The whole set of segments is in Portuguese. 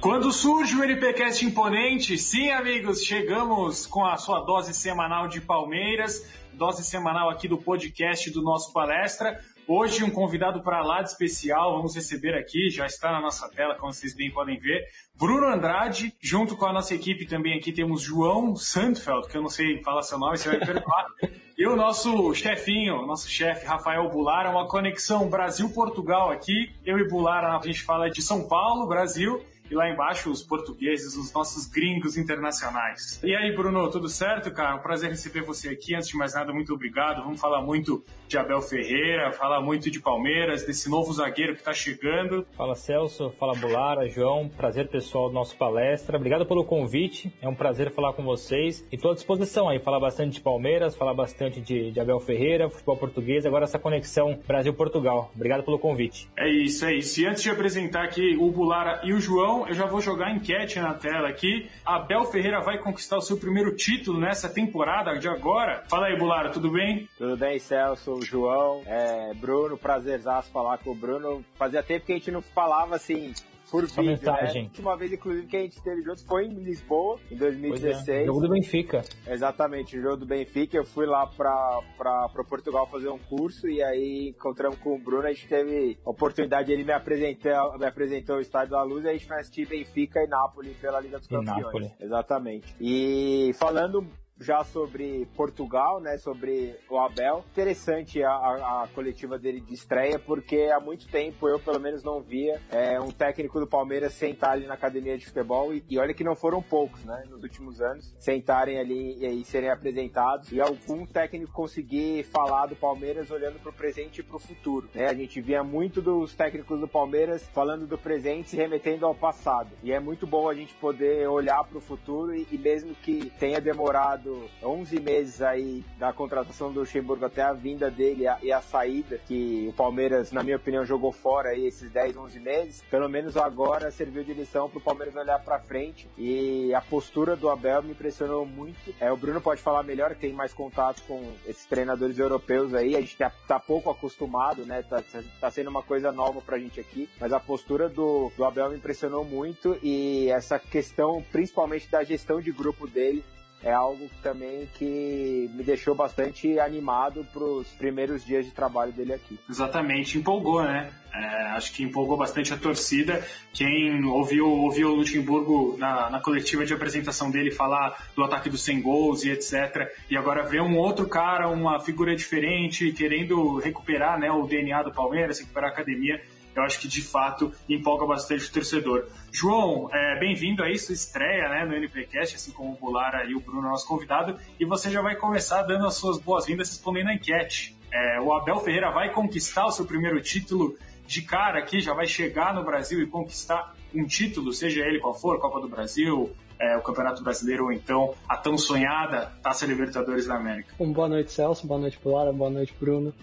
Quando surge o NPcast imponente, sim, amigos, chegamos com a sua dose semanal de Palmeiras, dose semanal aqui do podcast do nosso palestra. Hoje, um convidado para lá de especial, vamos receber aqui, já está na nossa tela, como vocês bem podem ver, Bruno Andrade, junto com a nossa equipe também aqui temos João Sandfeld, que eu não sei falar seu nome, você vai perdoar, e o nosso chefinho, nosso chefe Rafael Bulara, uma conexão Brasil-Portugal aqui, eu e Bulara, a gente fala de São Paulo, Brasil, e lá embaixo os portugueses, os nossos gringos internacionais. E aí, Bruno, tudo certo, cara? Um prazer receber você aqui. Antes de mais nada, muito obrigado. Vamos falar muito de Abel Ferreira, falar muito de Palmeiras, desse novo zagueiro que está chegando. Fala Celso, fala Bulara, João, prazer pessoal do nosso palestra. Obrigado pelo convite, é um prazer falar com vocês. E estou à disposição aí, falar bastante de Palmeiras, falar bastante de, de Abel Ferreira, futebol português, agora essa conexão Brasil-Portugal. Obrigado pelo convite. É isso, é isso. E antes de apresentar aqui o Bulara e o João, eu já vou jogar a enquete na tela aqui. Abel Ferreira vai conquistar o seu primeiro título nessa temporada de agora? Fala aí, Bulara, tudo bem? Tudo bem, Celso, João, é, Bruno, prazerzaço falar com o Bruno. Fazia tempo que a gente não falava assim por Só vídeo, mensagem. né? A última vez, inclusive, que a gente esteve juntos foi em Lisboa, em 2016. É. Jogo do Benfica. Exatamente, o jogo do Benfica. Eu fui lá pra, pra, pra Portugal fazer um curso e aí encontramos com o Bruno. A gente teve a oportunidade, ele me apresentou, me apresentou o Estádio da Luz e a gente foi assistir Benfica e Nápoles pela Liga dos Campeões. Nápoles. Exatamente. E falando já sobre Portugal, né, sobre o Abel. Interessante a, a, a, coletiva dele de estreia, porque há muito tempo eu, pelo menos, não via é, um técnico do Palmeiras sentar ali na academia de futebol, e, e, olha que não foram poucos, né, nos últimos anos, sentarem ali e, e serem apresentados, e algum técnico conseguir falar do Palmeiras olhando para o presente e para o futuro. Né? A gente via muito dos técnicos do Palmeiras falando do presente se remetendo ao passado, e é muito bom a gente poder olhar para o futuro, e, e mesmo que tenha demorado passado 11 meses aí da contratação do Luxemburgo até a vinda dele e a saída, que o Palmeiras, na minha opinião, jogou fora aí esses 10, 11 meses, pelo menos agora serviu de lição para o Palmeiras olhar para frente e a postura do Abel me impressionou muito. É, o Bruno pode falar melhor, tem mais contato com esses treinadores europeus aí, a gente tá, tá pouco acostumado, né? Tá, tá sendo uma coisa nova pra gente aqui, mas a postura do, do Abel me impressionou muito e essa questão, principalmente da gestão de grupo dele, é algo também que me deixou bastante animado para os primeiros dias de trabalho dele aqui. Exatamente, empolgou, né? É, acho que empolgou bastante a torcida. Quem ouviu, ouviu o Luxemburgo na, na, coletiva de apresentação dele falar do ataque dos 100 gols e etc. E agora vê um outro cara, uma figura diferente, querendo recuperar né, o DNA do Palmeiras, recuperar a academia eu acho que de fato empolga bastante o torcedor. João, é, bem-vindo aí, sua estreia né, no NPcast, assim como o Bulara e o Bruno, nosso convidado, e você já vai começar dando as suas boas-vindas respondendo a enquete. É, o Abel Ferreira vai conquistar o seu primeiro título de cara aqui, já vai chegar no Brasil e conquistar um título, seja ele qual for, Copa do Brasil, é, o Campeonato Brasileiro ou então a tão sonhada Taça Libertadores da América. Um boa noite, Celso, boa noite, Bulara, boa noite, Bruno.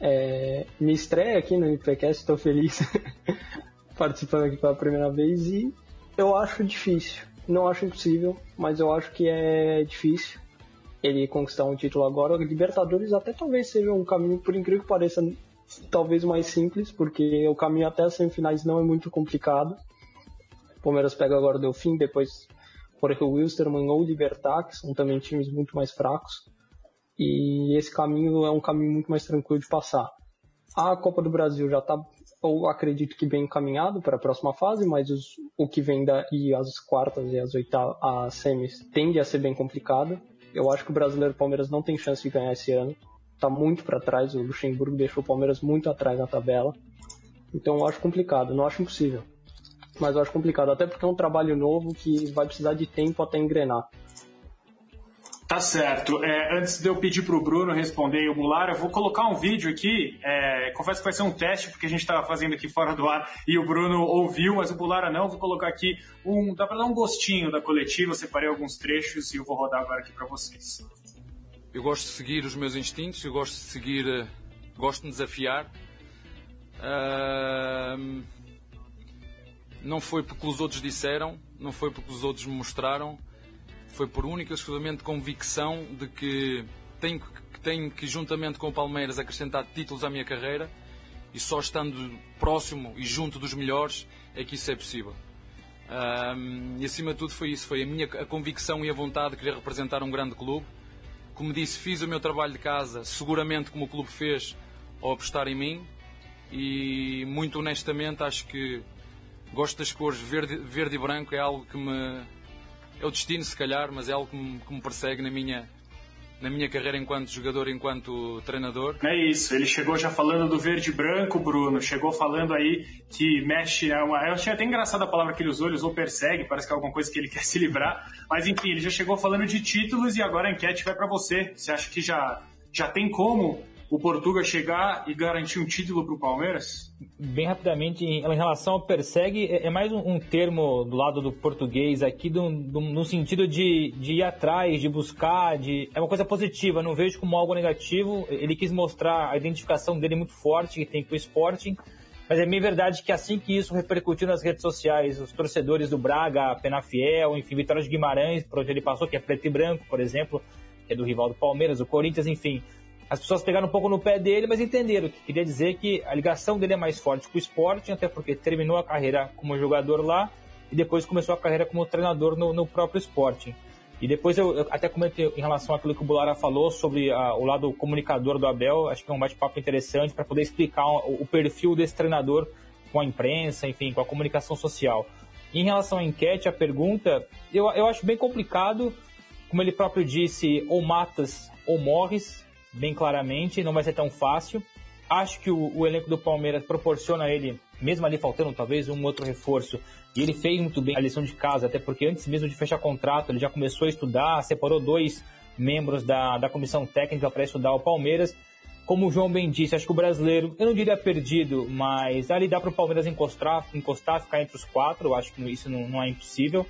É, me estreia aqui no IPCast, estou feliz participando aqui pela primeira vez e eu acho difícil. Não acho impossível, mas eu acho que é difícil ele conquistar um título agora. Libertadores até talvez seja um caminho, por incrível que pareça, talvez mais simples, porque o caminho até as semifinais não é muito complicado. O Palmeiras pega agora o Delfim, depois Jorge Wilstermann ou Libertar, que são também times muito mais fracos e esse caminho é um caminho muito mais tranquilo de passar. A Copa do Brasil já está, ou acredito que bem encaminhado para a próxima fase, mas os, o que vem daí, as quartas e as oitavas, as semis, tende a ser bem complicado. Eu acho que o brasileiro Palmeiras não tem chance de ganhar esse ano. Está muito para trás, o Luxemburgo deixou o Palmeiras muito atrás na tabela. Então eu acho complicado, não acho impossível. Mas eu acho complicado, até porque é um trabalho novo que vai precisar de tempo até engrenar. Tá certo. É, antes de eu pedir para o Bruno responder o Bular, eu vou colocar um vídeo aqui. É, confesso que vai ser um teste, porque a gente estava fazendo aqui fora do ar e o Bruno ouviu, mas o Bulara não. Vou colocar aqui um. Dá para dar um gostinho da coletiva. Eu separei alguns trechos e eu vou rodar agora aqui para vocês. Eu gosto de seguir os meus instintos, eu gosto de seguir. Eh, gosto de me desafiar. Uh, não foi porque os outros disseram, não foi porque os outros me mostraram foi por única e exclusivamente convicção de que tenho, tenho que, juntamente com o Palmeiras, acrescentar títulos à minha carreira e só estando próximo e junto dos melhores é que isso é possível. Um, e acima de tudo foi isso, foi a minha a convicção e a vontade de querer representar um grande clube. Como disse, fiz o meu trabalho de casa, seguramente como o clube fez ao apostar em mim e muito honestamente acho que gosto das cores verde, verde e branco, é algo que me. É o destino se calhar, mas é algo que me, que me persegue na minha, na minha carreira enquanto jogador, enquanto treinador. É isso, ele chegou já falando do verde e branco, Bruno, chegou falando aí que mexe, é uma, eu achei até engraçada a palavra que ele usou, ele usou persegue, parece que é alguma coisa que ele quer se livrar, mas enfim, ele já chegou falando de títulos e agora a enquete vai para você. Você acha que já, já tem como o Portuga chegar e garantir um título para o Palmeiras? Bem rapidamente, em relação ao persegue, é, é mais um, termo do lado do português aqui, do, do, no sentido de, de ir atrás, de buscar, de é uma coisa positiva, não vejo como algo negativo. Ele quis mostrar a identificação dele muito forte que tem com o Sporting, mas é bem verdade que assim que isso repercutiu nas redes sociais, os torcedores do Braga, Penafiel, enfim, Vitória de Guimarães, por onde ele passou, que é preto e branco, por exemplo, que é do rival do Palmeiras, o Corinthians, enfim, as pessoas pegaram um pouco no pé dele, mas entenderam que queria dizer que a ligação dele é mais forte com o esporte, até porque terminou a carreira como jogador lá e depois começou a carreira como treinador no, no próprio esporte. E depois eu, eu, até comentei em relação àquilo que o Bulara falou sobre a, o lado comunicador do Abel, acho que é um bate-papo interessante para poder explicar o, o, perfil desse treinador com a imprensa, enfim, com a comunicação social. Em relação à enquete, a pergunta, eu, eu acho bem complicado, como ele próprio disse, ou matas ou morres, bem claramente, não vai ser tão fácil. Acho que o, o elenco do Palmeiras proporciona a ele, mesmo ali faltando talvez um outro reforço, e ele fez muito bem a lição de casa, até porque antes mesmo de fechar contrato, ele já começou a estudar, separou dois membros da, da comissão técnica para estudar o Palmeiras. Como o João bem disse, acho que o brasileiro, eu não diria perdido, mas ali dá para o Palmeiras encostar, encostar, ficar entre os quatro, acho que isso não, não é impossível.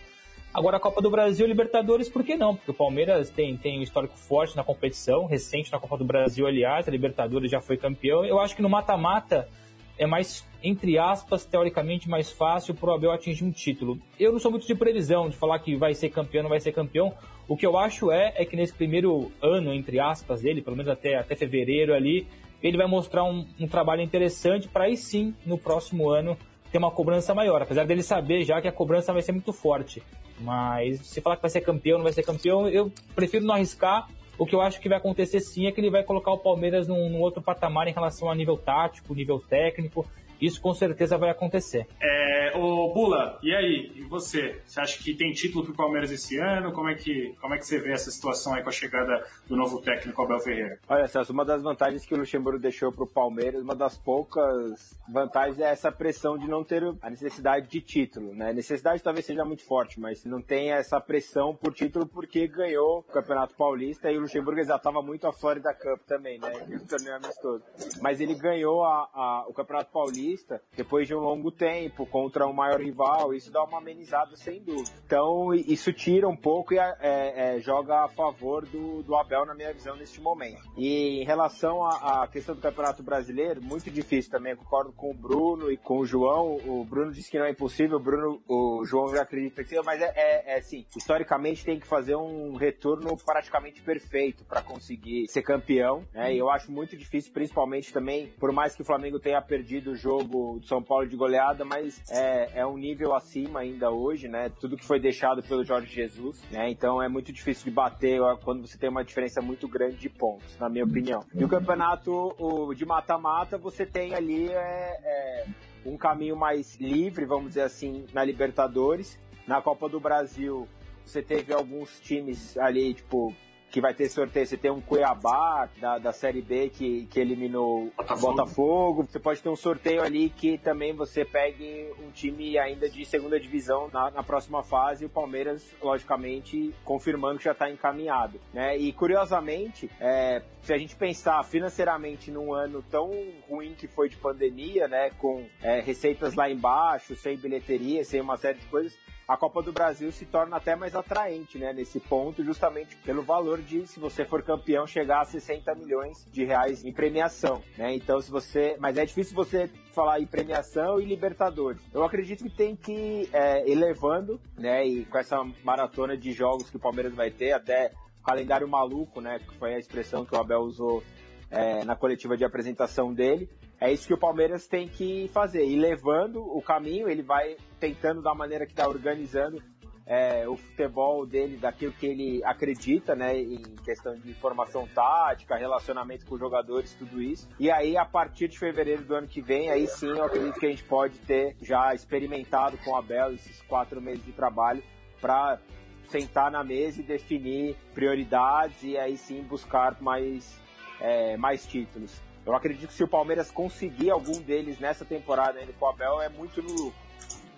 Agora a Copa do Brasil e Libertadores, por que não? Porque o Palmeiras tem, tem um histórico forte na competição, recente na Copa do Brasil, aliás, a Libertadores já foi campeão. Eu acho que no mata-mata é mais, entre aspas, teoricamente mais fácil para o Abel atingir um título. Eu não sou muito de previsão, de falar que vai ser campeão, não vai ser campeão. O que eu acho é, é que nesse primeiro ano, entre aspas, dele, pelo menos até, até fevereiro ali, ele vai mostrar um, um trabalho interessante para aí sim, no próximo ano, ter uma cobrança maior, apesar dele saber já que a cobrança vai ser muito forte. Mas se falar que vai ser campeão, não vai ser campeão, eu prefiro não arriscar. O que eu acho que vai acontecer sim é que ele vai colocar o Palmeiras num, num outro patamar em relação a nível tático, nível técnico. Isso com certeza vai acontecer. É, ô Bula, e aí? E você? Você acha que tem título pro Palmeiras esse ano? Como é que, como é que você vê essa situação aí com a chegada do novo técnico Abel Ferreira? Olha, Celso, uma das vantagens que o Luxemburgo deixou pro Palmeiras, uma das poucas vantagens é essa pressão de não ter a necessidade de título, né? A necessidade talvez seja muito forte, mas não tem essa pressão por título porque ganhou o Campeonato Paulista e o Luxemburgo exaltava muito a Florida Cup também, né? O torneio amistoso. Mas ele ganhou a, a, o Campeonato Paulista Paulista depois de um longo tempo contra um maior rival, isso dá uma amenizada sem dúvida. Então isso tira um pouco e é, é, joga a favor do, do Abel na minha visão neste momento. E em relação à, questão do Campeonato Brasileiro, muito difícil também, concordo com o Bruno e com o João. O Bruno disse que não é impossível, o Bruno, o João já acredita que sim, mas é, é, é assim, historicamente tem que fazer um retorno praticamente perfeito para conseguir ser campeão, né? E eu acho muito difícil, principalmente também, por mais que o Flamengo tenha perdido o jogo jogo do São Paulo de goleada, mas é, é um nível acima ainda hoje, né? Tudo que foi deixado pelo Jorge Jesus, né? Então é muito difícil de bater quando você tem uma diferença muito grande de pontos, na minha opinião. E o campeonato o, de mata-mata, você tem ali é, é, um caminho mais livre, vamos dizer assim, na Libertadores. Na Copa do Brasil, você teve alguns times ali, tipo, que vai ter sorteio. Você tem um Cuiabá da, da Série B que, que eliminou Botafogo. Botafogo. Você pode ter um sorteio ali que também você pegue um time ainda de segunda divisão na, na próxima fase. O Palmeiras, logicamente, confirmando que já está encaminhado. Né? E curiosamente, é, se a gente pensar financeiramente num ano tão ruim que foi de pandemia, né, com é, receitas lá embaixo, sem bilheteria, sem uma série de coisas, a Copa do Brasil se torna até mais atraente, né, nesse ponto, justamente pelo valor de, se você for campeão, chegar a 60 milhões de reais em premiação, né? Então, se você, mas é difícil você falar em premiação e Libertadores. Eu acredito que tem que ir é, elevando, né, e com essa maratona de jogos que o Palmeiras vai ter até calendário maluco, né? Que foi a expressão que o Abel usou é, na coletiva de apresentação dele. É isso que o Palmeiras tem que fazer. E levando o caminho, ele vai tentando da maneira que está organizando é, o futebol dele, daquilo que ele acredita, né, em questão de formação tática, relacionamento com jogadores, tudo isso. E aí, a partir de fevereiro do ano que vem, aí sim eu acredito que a gente pode ter já experimentado com o Abel esses quatro meses de trabalho para sentar na mesa e definir prioridades e aí sim buscar mais, é, mais títulos. Eu acredito que se o Palmeiras conseguir algum deles nessa temporada ainda com o Abel, é muito no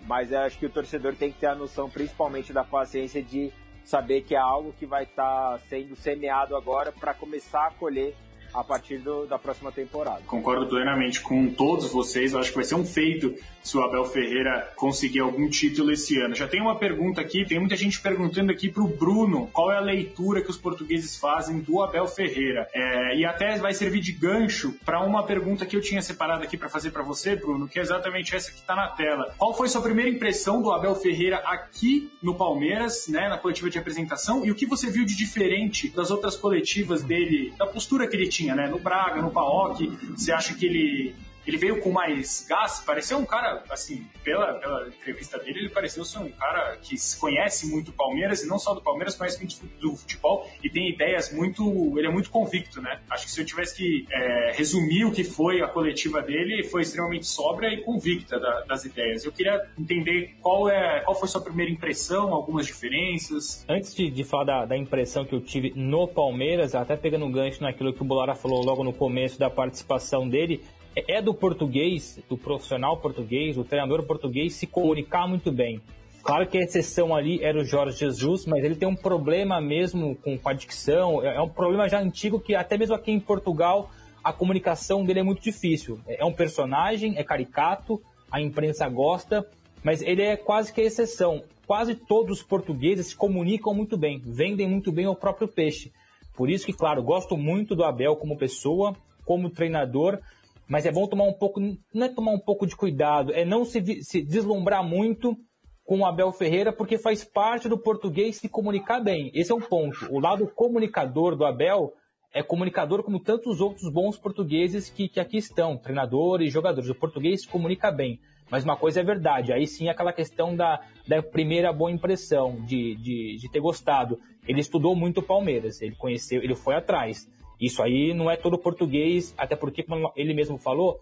mas eu acho que o torcedor tem que ter a noção, principalmente da paciência, de saber que é algo que vai estar tá sendo semeado agora para começar a colher a partir do, da próxima temporada. Concordo plenamente com todos vocês. Eu acho que vai ser um feito se o Abel Ferreira conseguir algum título esse ano. Já tem uma pergunta aqui, tem muita gente perguntando aqui para o Bruno qual é a leitura que os portugueses fazem do Abel Ferreira. É, e até vai servir de gancho para uma pergunta que eu tinha separado aqui para fazer para você, Bruno, que é exatamente essa que está na tela. Qual foi sua primeira impressão do Abel Ferreira aqui no Palmeiras, né, na coletiva de apresentação, e o que você viu de diferente das outras coletivas dele, da postura que ele tinha, né, no Braga, no Paok? Você acha que ele ele veio com mais gás, pareceu um cara, assim, pela, pela entrevista dele, ele pareceu ser um cara que conhece muito o Palmeiras, e não só do Palmeiras, conhece muito do futebol e tem ideias muito. Ele é muito convicto, né? Acho que se eu tivesse que é, resumir o que foi a coletiva dele, foi extremamente sóbria e convicta da, das ideias. Eu queria entender qual, é, qual foi sua primeira impressão, algumas diferenças. Antes de, de falar da, da impressão que eu tive no Palmeiras, até pegando um gancho naquilo que o Bolara falou logo no começo da participação dele, é do português, do profissional português, do treinador português se comunicar muito bem. Claro que a exceção ali era o Jorge Jesus, mas ele tem um problema mesmo com, a dicção, é, é um problema já antigo que até mesmo aqui em Portugal a comunicação dele é muito difícil. É, é um personagem, é caricato, a imprensa gosta, mas ele é quase que a exceção. Quase todos os portugueses se comunicam muito bem, vendem muito bem o próprio peixe. Por isso que, claro, gosto muito do Abel como pessoa, como treinador, mas é bom tomar um pouco, não é tomar um pouco de cuidado, é não se, se deslumbrar muito com o Abel Ferreira, porque faz parte do português se comunicar bem. Esse é um ponto. O lado comunicador do Abel é comunicador como tantos outros bons portugueses que, que aqui estão, treinadores, jogadores. O português se comunica bem. Mas uma coisa é verdade, aí sim aquela questão da, da primeira boa impressão, de, de, de ter gostado. Ele estudou muito o Palmeiras, ele conheceu, ele foi atrás. Isso aí não é todo português, até porque, como ele mesmo falou,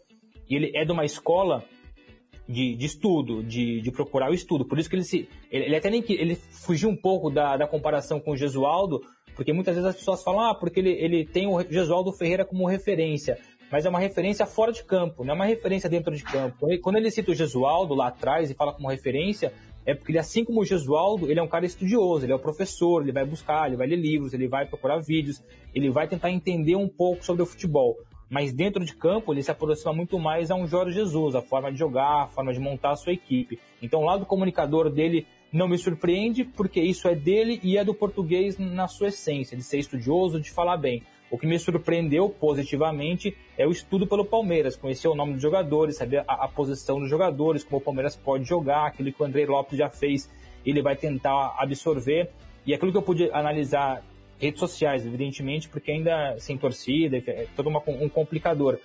ele é de uma escola de, de estudo, de, de, procurar o estudo. Por isso que ele se. Ele, ele até nem que. Ele fugiu um pouco da, da comparação com o Gesualdo, porque muitas vezes as pessoas falam, ah, porque ele, ele tem o Gesualdo Ferreira como referência. Mas é uma referência fora de campo, não é uma referência dentro de campo. Quando ele cita o Gesualdo lá atrás e fala como referência, é porque ele, assim como o Gesualdo, ele é um cara estudioso, ele é um professor, ele vai buscar, ele vai ler livros, ele vai procurar vídeos, ele vai tentar entender um pouco sobre o futebol. Mas dentro de campo, ele se aproxima muito mais a um Jorge Jesus, a forma de jogar, a forma de montar a sua equipe. Então, o lado comunicador dele não me surpreende, porque isso é dele e é do português na sua essência, de ser estudioso, de falar bem. O que me surpreendeu positivamente é o estudo pelo Palmeiras, conhecer o nome dos jogadores, saber a, a, posição dos jogadores, como o Palmeiras pode jogar, aquilo que o André Lopes já fez, ele vai tentar absorver. E aquilo que eu pude analisar redes sociais, evidentemente, porque ainda sem torcida, é todo uma, um complicador.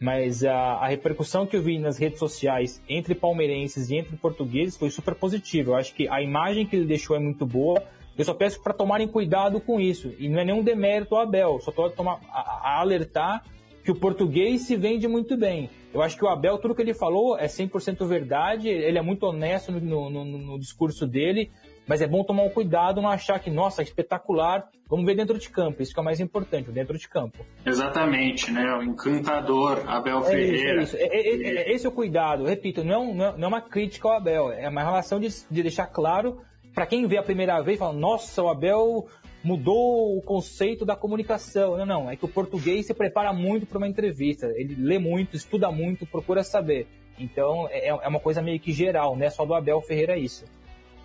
Mas a, a, repercussão que eu vi nas redes sociais entre palmeirenses e entre portugueses foi super positiva. Eu acho que a imagem que ele deixou é muito boa eu só peço para tomarem cuidado com isso. E não é nenhum demérito ao Abel, só estou a, a, alertar que o português se vende muito bem. Eu acho que o Abel, tudo que ele falou é 100% verdade, ele é muito honesto no, no, no, discurso dele, mas é bom tomar um cuidado, não achar que, nossa, espetacular, vamos ver dentro de campo, isso que é o mais importante, dentro de campo. Exatamente, né? O encantador Abel é Ferreira. Isso, é isso. É, é, é, esse é o cuidado, repito, não, é não, não é uma crítica ao Abel, é uma relação de, de deixar claro para quem vê a primeira vez, fala, nossa, o Abel mudou o conceito da comunicação. Não, não, é que o português se prepara muito para uma entrevista. Ele lê muito, estuda muito, procura saber. Então é, é uma coisa meio que geral, não é só do Abel Ferreira isso.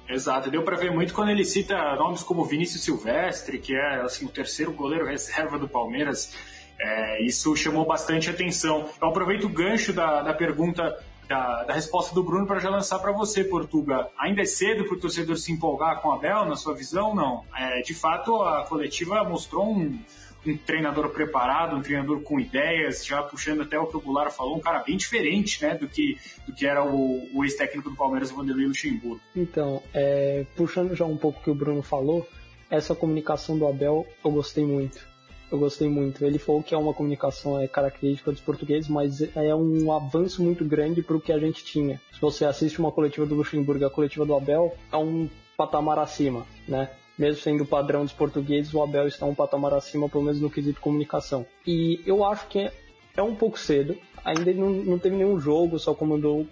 Exato, deu para ver muito quando ele cita nomes como Vinícius Silvestre, que é assim, o terceiro goleiro reserva do Palmeiras. É, isso chamou bastante atenção. Eu aproveito o gancho da, da pergunta da, da resposta do Bruno para já lançar para você, Portuga. Ainda é cedo para o torcedor se empolgar com o Abel, na sua visão? Não. É, de fato, a coletiva mostrou um, um treinador preparado, um treinador com ideias, já puxando até o que o Goulart falou, um cara bem diferente né, do, que, do que era o, o ex-técnico do Palmeiras, Vanderlei Luxemburgo. Então, é, puxando já um pouco o que o Bruno falou, essa comunicação do Abel eu gostei muito eu gostei muito. Ele falou que é uma comunicação é característica dos portugueses, mas é um avanço muito grande para o que a gente tinha. Se você assiste uma coletiva do Luxemburgo, a coletiva do Abel, é um patamar acima, né? Mesmo sendo o padrão dos portugueses, o Abel está um patamar acima, pelo menos no quesito comunicação. E eu acho que é um pouco cedo. Ainda não, não teve nenhum jogo, só comandou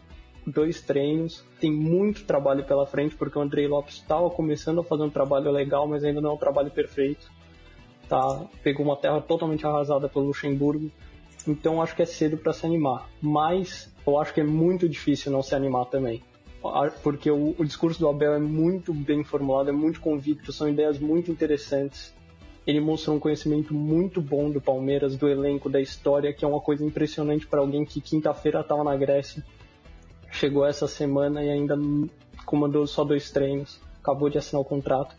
dois treinos. Tem muito trabalho pela frente, porque o Andrei Lopes estava começando a fazer um trabalho legal, mas ainda não é um trabalho perfeito tá? Pegou uma terra totalmente arrasada pelo Luxemburgo. Então acho que é cedo para se animar. Mas eu acho que é muito difícil não se animar também. Porque o, o discurso do Abel é muito bem formulado, é muito convicto, são ideias muito interessantes. Ele mostra um conhecimento muito bom do Palmeiras, do elenco, da história, que é uma coisa impressionante para alguém que quinta-feira estava na Grécia, chegou essa semana e ainda comandou só dois treinos, acabou de assinar o contrato.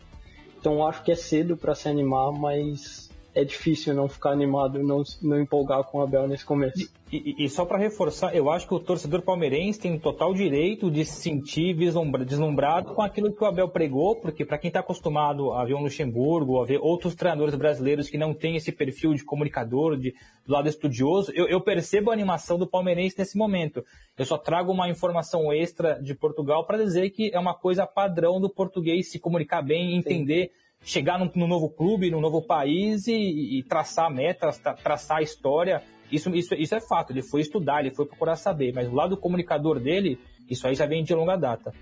Então acho que é cedo para se animar, mas é difícil não ficar animado, não, não empolgar com o Abel nesse começo. E, e, e só para reforçar, eu acho que o torcedor palmeirense tem total direito de se sentir deslumbrado com aquilo que o Abel pregou, porque para quem está acostumado a ver um Luxemburgo, a ver outros treinadores brasileiros que não têm esse perfil de comunicador, de, do lado estudioso, eu, eu percebo a animação do palmeirense nesse momento. Eu só trago uma informação extra de Portugal para dizer que é uma coisa padrão do português se comunicar bem, entender. Sim chegar num, num, novo clube, num novo país e, e traçar metas, tra, traçar a história. Isso, isso, isso é fato, ele foi estudar, ele foi procurar saber, mas o lado comunicador dele, isso aí já vem de longa data.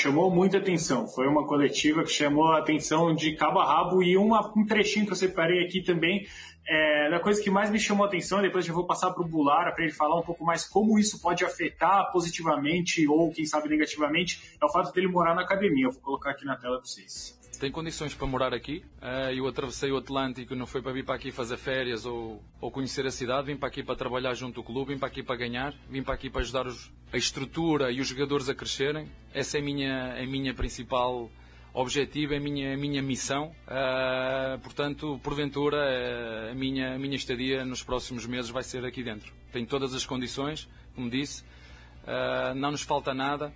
chamou muita atenção. Foi uma coletiva que chamou a atenção de cabo a rabo e uma, um trechinho que eu separei aqui também é, a coisa que mais me chamou a atenção, depois eu vou passar para o Bulara para ele falar um pouco mais como isso pode afetar positivamente ou, quem sabe, negativamente, é o fato dele morar na academia. Eu vou colocar aqui na tela para vocês. Tem condições para morar aqui. Uh, eu atravessei o Atlântico, não foi para vir para aqui fazer férias ou, ou conhecer a cidade, vim para aqui para trabalhar junto ao clube, vim para aqui para ganhar, vim para aqui para ajudar os, a estrutura e os jogadores a crescerem. Essa é a minha, a minha principal objetivo, é a minha, a minha missão. Uh, portanto, porventura, a, minha, a minha estadia nos próximos meses vai ser aqui dentro. Tenho todas as condições, como disse, uh, não nos falta nada.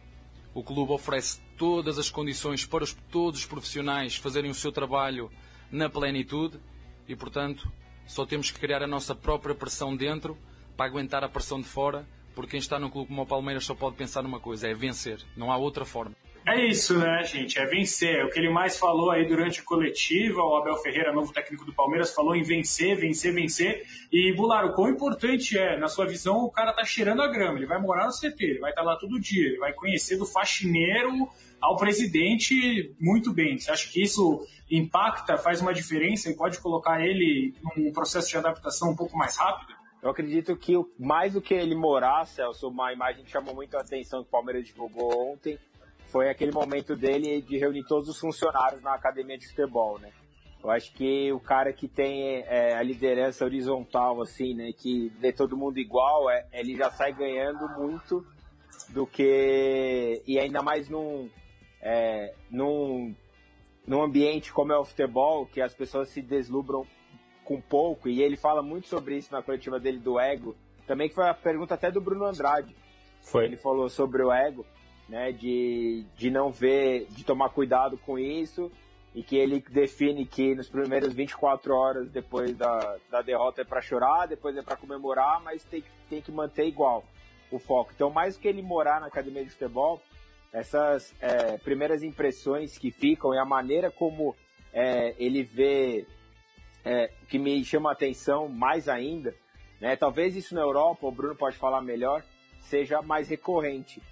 O clube oferece todas as condições para os, todos os profissionais fazerem o seu trabalho na plenitude e, portanto, só temos que criar a nossa própria pressão dentro para aguentar a pressão de fora, porque quem está num clube como o Palmeiras só pode pensar numa coisa, é vencer. Não há outra forma. É isso, né, gente? É vencer. É o que ele mais falou aí durante a coletiva, o Abel Ferreira, novo técnico do Palmeiras, falou em vencer, vencer, vencer. E, Bular, o quão importante é, na sua visão, o cara tá cheirando a grama. Ele vai morar no CT, ele vai estar tá lá todo dia, ele vai conhecer do faxineiro ao presidente muito bem. Você acha que isso impacta, faz uma diferença e pode colocar ele num processo de adaptação um pouco mais rápido? Eu acredito que mais do que ele morar, Celso, uma imagem que chamou muito a atenção que o Palmeiras divulgou ontem foi aquele momento dele de reunir todos os funcionários na academia de futebol, né? Eu acho que o cara que tem é, a liderança horizontal, assim, né, que vê todo mundo igual, é, ele já sai ganhando muito do que. E ainda mais num, é, num, num ambiente como é o futebol, que as pessoas se deslumbram com pouco, e ele fala muito sobre isso na coletiva dele do ego, também que foi a pergunta até do Bruno Andrade. Foi. Ele falou sobre o ego né, de, de não ver, de tomar cuidado com isso e que ele define que nos primeiros 24 horas depois da, da derrota é para chorar, depois é para comemorar, mas tem, tem que manter igual o foco. Então, mais que ele morar na academia de futebol, essas é, primeiras impressões que ficam e a maneira como é, ele vê, é, que me chama a atenção mais ainda, né, talvez isso na Europa, o Bruno pode falar melhor, seja mais recorrente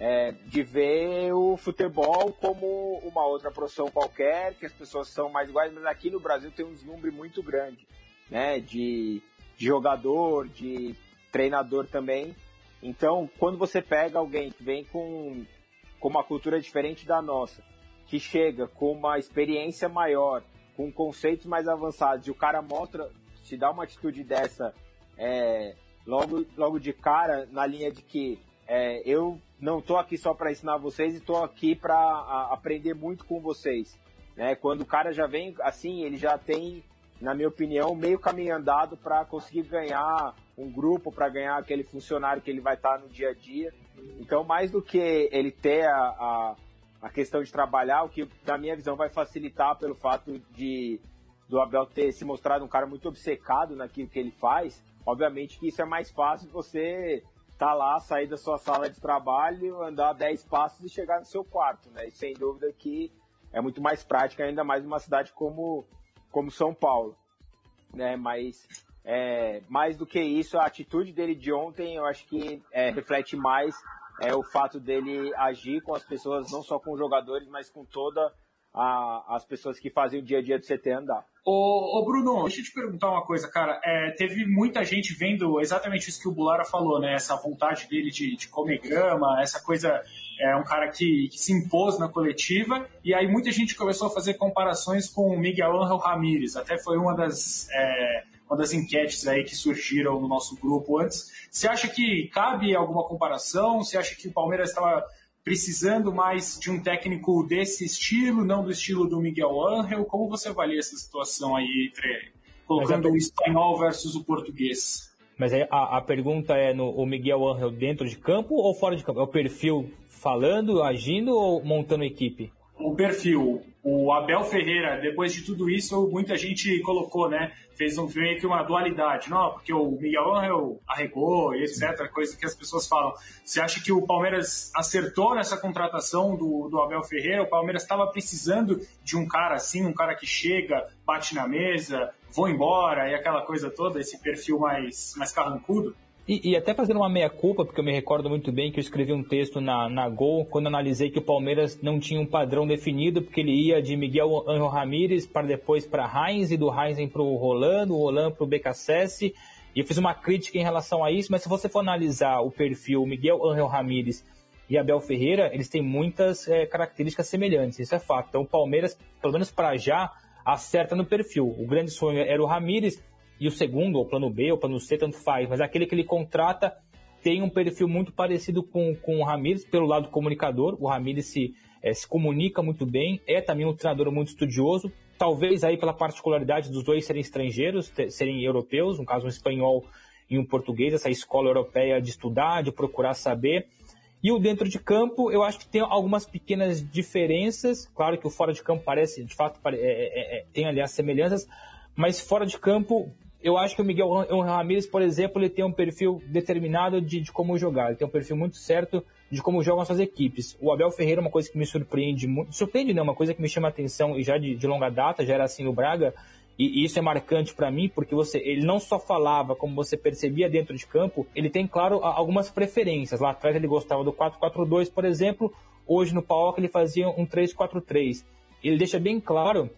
é, de ver o futebol como uma outra profissão qualquer, que as pessoas são mais iguais, mas aqui no Brasil tem um deslumbre muito grande, né? De, de jogador, de treinador também. Então, quando você pega alguém que vem com, com uma cultura diferente da nossa, que chega com uma experiência maior, com conceitos mais avançados e o cara mostra, te dá uma atitude dessa é, logo, logo de cara, na linha de que é, eu não estou aqui só para ensinar vocês estou aqui para aprender muito com vocês. Né? Quando o cara já vem assim, ele já tem, na minha opinião, meio caminho andado para conseguir ganhar um grupo, para ganhar aquele funcionário que ele vai estar tá no dia a dia. Então, mais do que ele ter a, a, a questão de trabalhar, o que, na minha visão, vai facilitar pelo fato de do Abel ter se mostrado um cara muito obcecado naquilo que ele faz, obviamente que isso é mais fácil você tá lá, sair da sua sala de trabalho, andar 10 passos e chegar no seu quarto, né? E sem dúvida que é muito mais prática, ainda mais numa cidade como, como São Paulo, né? Mas é, mais do que isso, a atitude dele de ontem, eu acho que é, reflete mais é, o fato dele agir com as pessoas, não só com os jogadores, mas com toda a, as pessoas que fazem o dia a dia do CT andar. Ô, ô, Bruno, deixa eu te perguntar uma coisa, cara. É, teve muita gente vendo exatamente isso que o Bulara falou, né? Essa vontade dele de, de comer grama, essa coisa. É um cara que, que, se impôs na coletiva, e aí muita gente começou a fazer comparações com o Miguel Angel Ramírez. Até foi uma das. É, uma das enquetes aí que surgiram no nosso grupo antes. Você acha que cabe alguma comparação? Você acha que o Palmeiras estava precisando mais de um técnico desse estilo, não do estilo do Miguel Angel? Como você avalia essa situação aí, entre, colocando é o espanhol versus o português? Mas aí a, a, pergunta é no o Miguel Angel dentro de campo ou fora de campo? É o perfil falando, agindo ou montando equipe? O perfil. O Abel Ferreira, depois de tudo isso, muita gente colocou, né? Fez um, meio que uma dualidade, não? Porque o Miguel Angel arregou, etc., coisa que as pessoas falam. Você acha que o Palmeiras acertou nessa contratação do, do Abel Ferreira? O Palmeiras estava precisando de um cara assim, um cara que chega, bate na mesa, vou embora e aquela coisa toda, esse perfil mais, mais carrancudo? E, e, até fazendo uma meia-culpa, porque eu me recordo muito bem que eu escrevi um texto na, na Gol, quando analisei que o Palmeiras não tinha um padrão definido, porque ele ia de Miguel Angel Ramírez para depois para Heinz, e do Heinz para o Rolando, o Rolando para o BKSS, e eu fiz uma crítica em relação a isso, mas se você for analisar o perfil Miguel Angel Ramírez e Abel Ferreira, eles têm muitas é, características semelhantes, isso é fato. Então o Palmeiras, pelo menos para já, acerta no perfil. O grande sonho era o Ramírez, e o segundo, ou plano B, ou plano C, tanto faz, mas aquele que ele contrata tem um perfil muito parecido com, com o Ramires, pelo lado comunicador. O Ramires se, é, se comunica muito bem, é também um treinador muito estudioso, talvez aí pela particularidade dos dois serem estrangeiros, serem europeus, no caso um espanhol e um português, essa escola europeia de estudar, de procurar saber. E o dentro de campo, eu acho que tem algumas pequenas diferenças. Claro que o fora de campo parece, de fato, é, é, é, tem ali as semelhanças, mas fora de campo eu acho que o Miguel Ramírez, por exemplo, ele tem um perfil determinado de, de, como jogar, ele tem um perfil muito certo de como jogam as suas equipes. O Abel Ferreira, uma coisa que me surpreende muito, surpreende não, uma coisa que me chama a atenção e já de, de longa data, já era assim no Braga, e, e isso é marcante para mim, porque você, ele não só falava, como você percebia dentro de campo, ele tem, claro, algumas preferências. Lá atrás ele gostava do 4-4-2, por exemplo, hoje no Paok ele fazia um 3-4-3. Ele deixa bem claro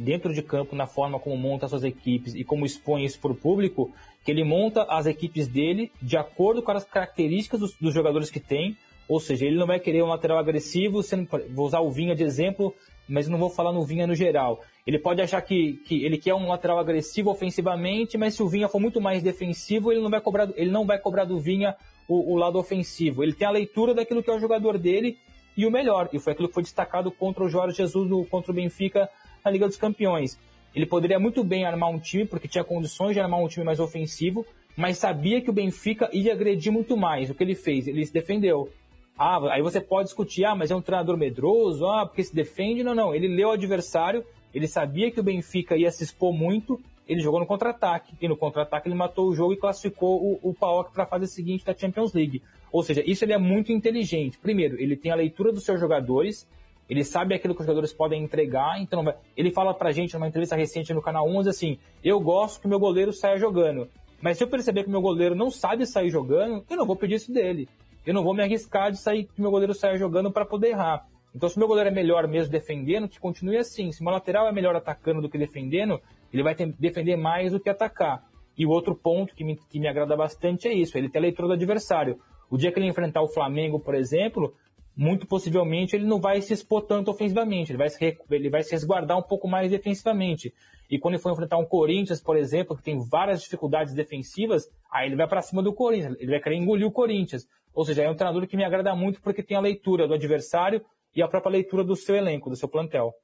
dentro de campo, na forma como monta suas equipes e como expõe isso para o público, que ele monta as equipes dele de acordo com as características dos, dos jogadores que tem, ou seja, ele não vai querer um lateral agressivo, sendo, vou usar o Vinha de exemplo, mas não vou falar no Vinha no geral. Ele pode achar que, que ele quer um lateral agressivo ofensivamente, mas se o Vinha for muito mais defensivo, ele não vai cobrar, ele não vai cobrar do Vinha o, o lado ofensivo. Ele tem a leitura daquilo que é o jogador dele e o melhor. E foi aquilo que foi destacado contra o Jorge Jesus, no, contra o Benfica na Liga dos Campeões. Ele poderia muito bem armar um time, porque tinha condições de armar um time mais ofensivo, mas sabia que o Benfica ia agredir muito mais. O que ele fez? Ele se defendeu. Ah, aí você pode discutir, ah, mas é um treinador medroso, ah, porque se defende. Não, não. Ele leu o adversário, ele sabia que o Benfica ia se expor muito, ele jogou no contra-ataque. E no contra-ataque ele matou o jogo e classificou o, o para a fase seguinte da Champions League. Ou seja, isso ele é muito inteligente. Primeiro, ele tem a leitura dos seus jogadores, ele sabe aquilo que os jogadores podem entregar, então ele fala pra gente numa entrevista recente no canal 11 assim: "Eu gosto que meu goleiro saia jogando, mas se eu perceber que meu goleiro não sabe sair jogando, eu não vou pedir isso dele. Eu não vou me arriscar de sair que meu goleiro saia jogando para poder errar. Então, se meu goleiro é melhor mesmo defendendo, que continue assim. Se meu lateral é melhor atacando do que defendendo, ele vai ter, defender mais do que atacar. E o outro ponto que me, que me agrada bastante é isso: ele tem a leitura do adversário. O dia que ele enfrentar o Flamengo, por exemplo, muito possivelmente ele não vai se expor tanto ofensivamente, ele vai se, ele vai se resguardar um pouco mais defensivamente. E quando ele for enfrentar um Corinthians, por exemplo, que tem várias dificuldades defensivas, aí ele vai para cima do Corinthians, ele vai querer engolir o Corinthians. Ou seja, é um treinador que me agrada muito porque tem a leitura do adversário e a própria leitura do seu elenco, do seu plantel.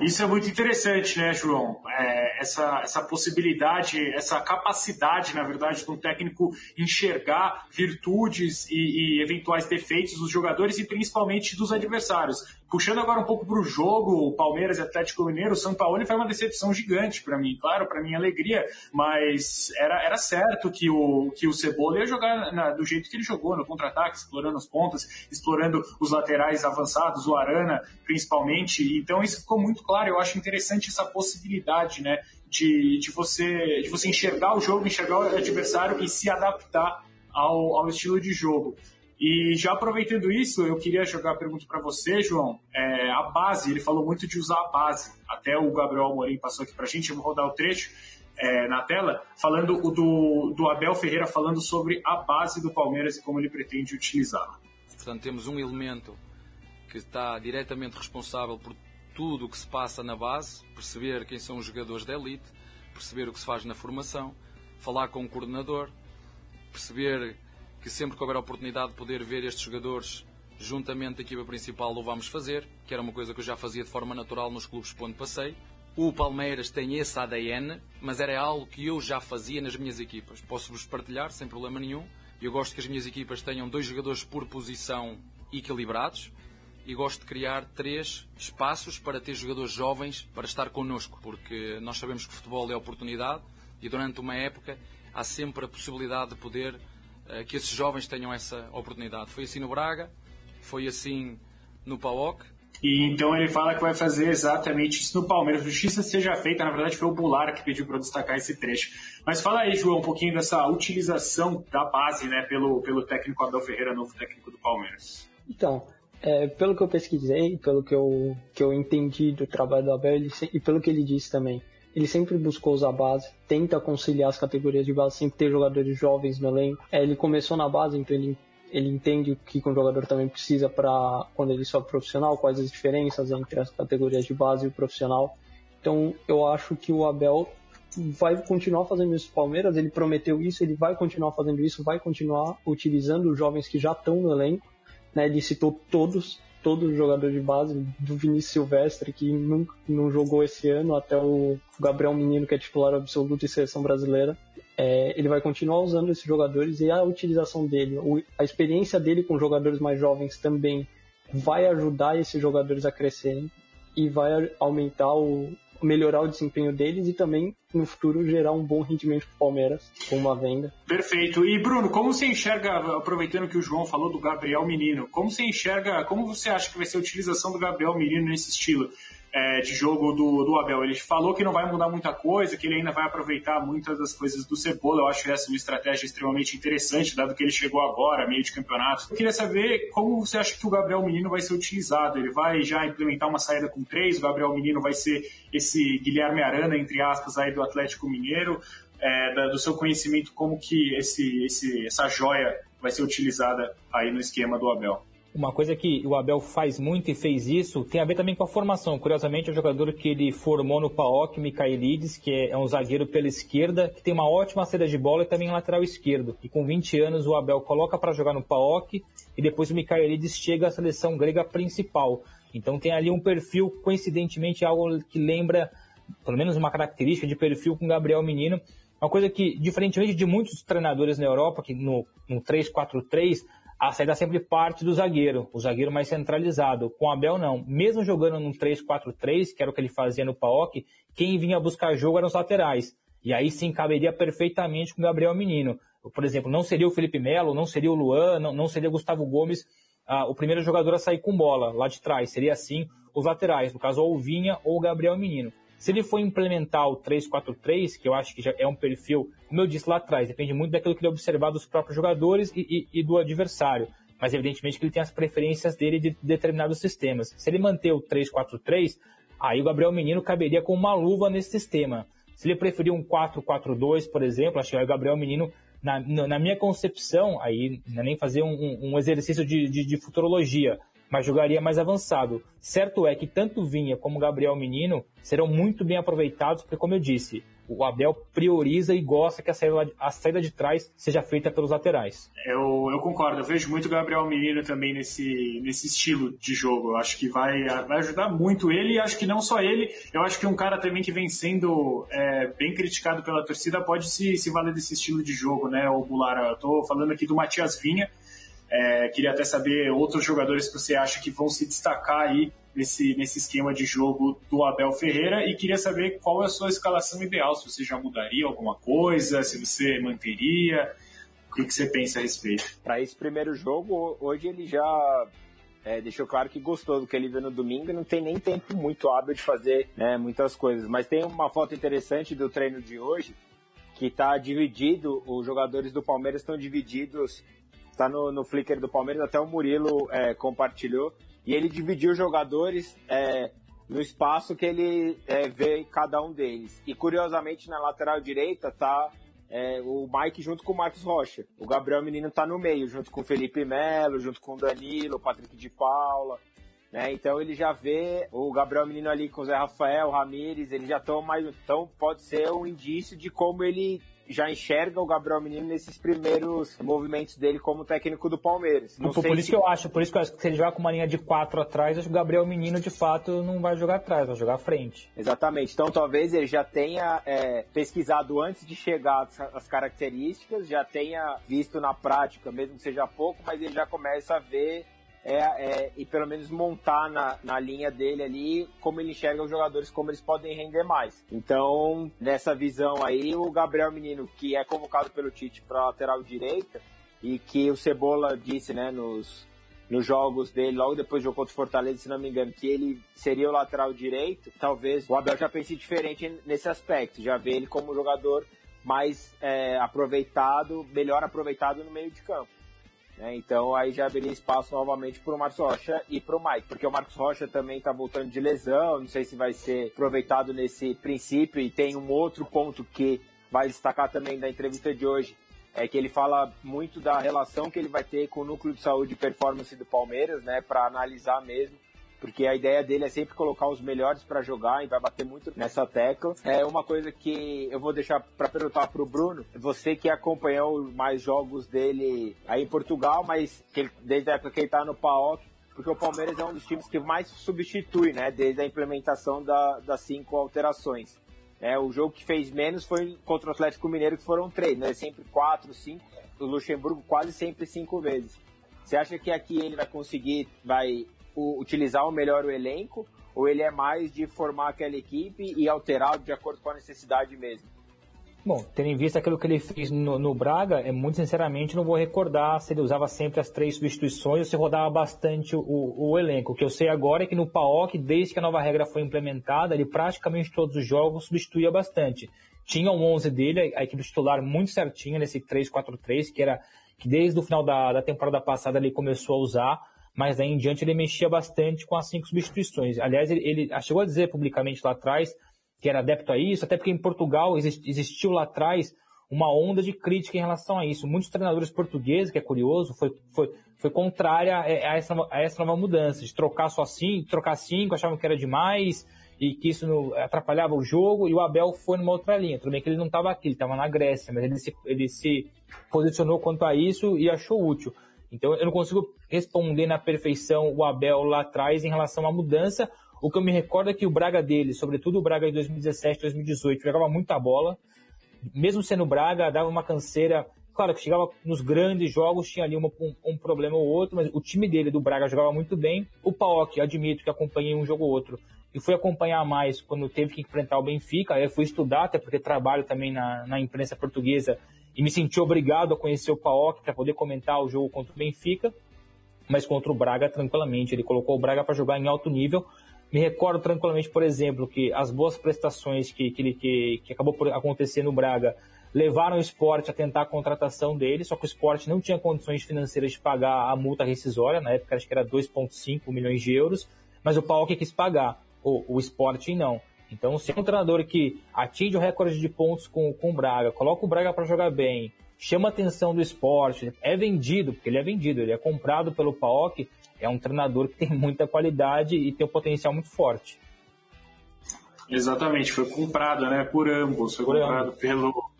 Isso é muito interessante, né, João? É, essa, essa possibilidade, essa capacidade, na verdade, de um técnico enxergar virtudes e, e eventuais defeitos dos jogadores e principalmente dos adversários. Puxando agora um pouco para o jogo, Palmeiras e Atlético Mineiro, o São Paulo foi uma decepção gigante para mim. Claro, para mim alegria, mas era, era certo que o, que o Cebola ia jogar na, do jeito que ele jogou, no contra-ataque, explorando as pontas, explorando os laterais avançados, o Arana principalmente. Então isso ficou muito claro. Eu acho interessante essa possibilidade, né, de, de, você, de você enxergar o jogo, enxergar o adversário e se adaptar ao, ao estilo de jogo. E já aproveitando isso, eu queria jogar a pergunta para você, João. É, a base, ele falou muito de usar a base. Até o Gabriel Amorim passou aqui para a gente, eu vou rodar o trecho é, na tela, falando do, do Abel Ferreira falando sobre a base do Palmeiras e como ele pretende utilizá-la. Portanto, temos um elemento que está diretamente responsável por tudo o que se passa na base, perceber quem são os jogadores da elite, perceber o que se faz na formação, falar com o coordenador, perceber que sempre que houver a oportunidade de poder ver estes jogadores juntamente da equipa principal o vamos fazer, que era uma coisa que eu já fazia de forma natural nos clubes por onde passei. O Palmeiras tem esse ADN, mas era algo que eu já fazia nas minhas equipas. Posso-vos partilhar sem problema nenhum. Eu gosto que as minhas equipas tenham dois jogadores por posição equilibrados e gosto de criar três espaços para ter jogadores jovens para estar connosco, porque nós sabemos que o futebol é oportunidade e durante uma época há sempre a possibilidade de poder que esses jovens tenham essa oportunidade. Foi assim no Braga, foi assim no PAOC. E então ele fala que vai fazer exatamente isso no Palmeiras. Justiça seja feita, na verdade foi o Bular que pediu para destacar esse trecho. Mas fala aí, João, um pouquinho dessa utilização da base, né, pelo, pelo técnico Abel Ferreira, novo técnico do Palmeiras. Então, é, pelo que eu pesquisei, pelo que eu, que eu entendi do trabalho do Abel ele, e pelo que ele disse também, ele sempre buscou usar a base, tenta conciliar as categorias de base, sempre ter jogadores jovens no elenco. É, ele começou na base, então ele, ele entende o que um jogador também precisa para quando ele sobe profissional, quais as diferenças entre as categorias de base e o profissional. Então eu acho que o Abel vai continuar fazendo isso Palmeiras, ele prometeu isso, ele vai continuar fazendo isso, vai continuar utilizando os jovens que já estão no elenco. Né, ele citou todos, todos os jogadores de base, do Vinícius Silvestre, que nunca, não jogou esse ano, até o Gabriel Menino, que é titular absoluto em seleção brasileira. É, ele vai continuar usando esses jogadores e a utilização dele, a experiência dele com jogadores mais jovens também vai ajudar esses jogadores a crescerem e vai aumentar o, melhorar o desempenho deles e também, no futuro, gerar um bom rendimento para o Palmeiras com uma venda. Perfeito. E, Bruno, como você enxerga, aproveitando que o João falou do Gabriel Menino, como você enxerga, como você acha que vai ser a utilização do Gabriel Menino nesse estilo? É, de jogo do, do Abel. Ele falou que não vai mudar muita coisa, que ele ainda vai aproveitar muitas das coisas do Cebola. Eu acho essa uma estratégia extremamente interessante, dado que ele chegou agora, meio de campeonato. Eu queria saber como você acha que o Gabriel Menino vai ser utilizado. Ele vai já implementar uma saída com três, o Gabriel Menino vai ser esse Guilherme Arana, entre aspas, aí do Atlético Mineiro. É, do seu conhecimento, como que esse, esse, essa joia vai ser utilizada aí no esquema do Abel. Uma coisa que o Abel faz muito e fez isso tem a ver também com a formação. Curiosamente, é o jogador que ele formou no PAOK, Micaelides, que é um zagueiro pela esquerda, que tem uma ótima saída de bola e também lateral esquerdo. E com 20 anos, o Abel coloca para jogar no PAOK e depois o Micaelides chega à seleção grega principal. Então tem ali um perfil, coincidentemente, algo que lembra, pelo menos uma característica de perfil com Gabriel Menino. Uma coisa que, diferentemente de muitos treinadores na Europa, que no, no 3-4-3 a saída sempre parte do zagueiro, o zagueiro mais centralizado. Com o Abel, não. Mesmo jogando num 3-4-3, que era o que ele fazia no PAOK, quem vinha buscar jogo eram os laterais. E aí sim caberia perfeitamente com o Gabriel Menino. Por exemplo, não seria o Felipe Melo, não seria o Luan, não, não seria o Gustavo Gomes ah, o primeiro jogador a sair com bola lá de trás. Seria assim os laterais, no caso ou o Vinha ou o Gabriel Menino. Se ele for implementar o 3-4-3, que eu acho que já é um perfil, como eu disse lá atrás, depende muito daquilo que ele observar dos próprios jogadores e, e, e do adversário. Mas evidentemente que ele tem as preferências dele de determinados sistemas. Se ele manter o 3-4-3, aí o Gabriel Menino caberia com uma luva nesse sistema. Se ele preferir um 4-4-2, por exemplo, acho que o Gabriel Menino na, na minha concepção, aí não é nem fazer um, um exercício de, de, de futurologia, mas jogaria mais avançado. Certo é que tanto Vinha como Gabriel Menino serão muito bem aproveitados, porque, como eu disse, o Abel prioriza e gosta que a saída, a saída de trás seja feita pelos laterais. Eu, eu concordo, eu vejo muito o Gabriel Menino também nesse, nesse estilo de jogo. Eu acho que vai, vai ajudar muito ele e acho que não só ele, eu acho que um cara também que vem sendo é, bem criticado pela torcida pode se, se valer desse estilo de jogo, né, o Bulara? Eu tô falando aqui do Matias Vinha, é, queria até saber outros jogadores que você acha que vão se destacar aí nesse, nesse esquema de jogo do Abel Ferreira e queria saber qual é a sua escalação ideal, se você já mudaria alguma coisa, se você manteria, o que, você pensa a respeito? Para esse primeiro jogo, hoje ele já é, deixou claro que gostou do que ele viu no domingo não tem nem tempo muito hábil de fazer né, muitas coisas. Mas tem uma foto interessante do treino de hoje que está dividido, os jogadores do Palmeiras estão divididos, está no, no Flickr do Palmeiras, até o Murilo é, compartilhou, e ele dividiu os jogadores é, no espaço que ele é, vê cada um deles. E curiosamente na lateral direita tá é, o Mike junto com o Marcos Rocha. O Gabriel Menino tá no meio, junto com o Felipe Melo, junto com o Danilo, o Patrick de Paula. Né? Então ele já vê o Gabriel Menino ali com o Zé Rafael, o Ramires, eles já estão mais. Então pode ser um indício de como ele já enxerga o Gabriel Menino nesses primeiros movimentos dele como técnico do Palmeiras. Não por, por isso se... que eu acho, por isso que eu acho que se ele jogar com uma linha de quatro atrás, acho que o Gabriel Menino de fato não vai jogar atrás, vai jogar à frente. Exatamente. Então talvez ele já tenha é, pesquisado antes de chegar as características, já tenha visto na prática, mesmo que seja pouco, mas ele já começa a ver é, é, e pelo menos montar na, na linha dele ali como ele enxerga os jogadores, como eles podem render mais. Então, nessa visão aí, o Gabriel Menino, que é convocado pelo Tite para lateral direita, e que o Cebola disse, né, nos, nos jogos dele, logo depois do jogo contra o Fortaleza, se não me engano, que ele seria o lateral direito, talvez o Abel já pense diferente nesse aspecto, já vê ele como jogador mais é, aproveitado, melhor aproveitado no meio de campo. Né? Então aí já haveria espaço novamente para o Marcos Rocha e para o Mike, porque o Marcos Rocha também está voltando de lesão, não sei se vai ser aproveitado nesse princípio. E tem um outro ponto que vai destacar também da entrevista de hoje, é que ele fala muito da relação que ele vai ter com o núcleo de saúde e performance do Palmeiras, né, para analisar mesmo porque a ideia dele é sempre colocar os melhores para jogar e vai bater muito nessa tecla. É uma coisa que eu vou deixar para perguntar pro Bruno, você que acompanhou mais jogos dele aí em Portugal, mas que, desde a época que ele tá no PAOK, porque o Palmeiras é um dos times que mais substitui, né, desde a implementação da, das cinco alterações. É, o jogo que fez menos foi contra o Atlético Mineiro, que foram três, né? Sempre quatro, cinco. O Luxemburgo quase sempre cinco vezes. Você acha que aqui ele vai conseguir, vai o, utilizar o melhor o elenco ou ele é mais de formar aquela equipe e alterar de acordo com a necessidade mesmo? Bom, tendo em vista aquilo que ele fez no, no, Braga, é muito sinceramente não vou recordar se ele usava sempre as três substituições ou se rodava bastante o, o elenco. O que eu sei agora é que no PAOK, desde que a nova regra foi implementada, ele praticamente todos os jogos substituía bastante. Tinha um 11 dele, a equipe titular muito certinha nesse 3-4-3, que era que desde o final da, da temporada passada ele começou a usar mas daí em diante ele mexia bastante com as cinco substituições. Aliás, ele, ele chegou a dizer publicamente lá atrás que era adepto a isso, até porque em Portugal existiu lá atrás uma onda de crítica em relação a isso. Muitos treinadores portugueses, que é curioso, foi, foi, foi contrária a essa, a essa nova mudança, de trocar só cinco, trocar cinco, achavam que era demais e que isso atrapalhava o jogo, e o Abel foi numa outra linha. Tudo bem que ele não estava aqui, ele estava na Grécia, mas ele se, ele se posicionou quanto a isso e achou útil. Então eu não consigo responder na perfeição o Abel lá atrás em relação à mudança. O que eu me recordo é que o Braga dele, sobretudo o Braga de 2017, 2018, jogava muita bola. Mesmo sendo Braga, dava uma canseira. Claro que chegava nos grandes jogos, tinha ali uma, um, um, problema ou outro, mas o time dele, do Braga, jogava muito bem. O Paok, admito que acompanhei um jogo ou outro, e fui acompanhar mais quando teve que enfrentar o Benfica. Eu fui estudar, até porque trabalho também na, na imprensa portuguesa e me senti obrigado a conhecer o Paok para poder comentar o jogo contra o Benfica, mas contra o Braga tranquilamente. Ele colocou o Braga para jogar em alto nível. Me recordo tranquilamente, por exemplo, que as boas prestações que, que, que, que acabou por acontecer no Braga levaram o esporte a tentar a contratação dele, só que o esporte não tinha condições financeiras de pagar a multa rescisória, na época acho que era 2,5 milhões de euros, mas o Paok quis pagar, o, o esporte não. Então, se é um treinador que atinge o recorde de pontos com, com o Braga, coloca o Braga para jogar bem, chama atenção do esporte, é vendido, porque ele é vendido, ele é comprado pelo PAOK, é um treinador que tem muita qualidade e tem um potencial muito forte. Exatamente, foi comprado, né, por ambos, foi por comprado ambos. pelo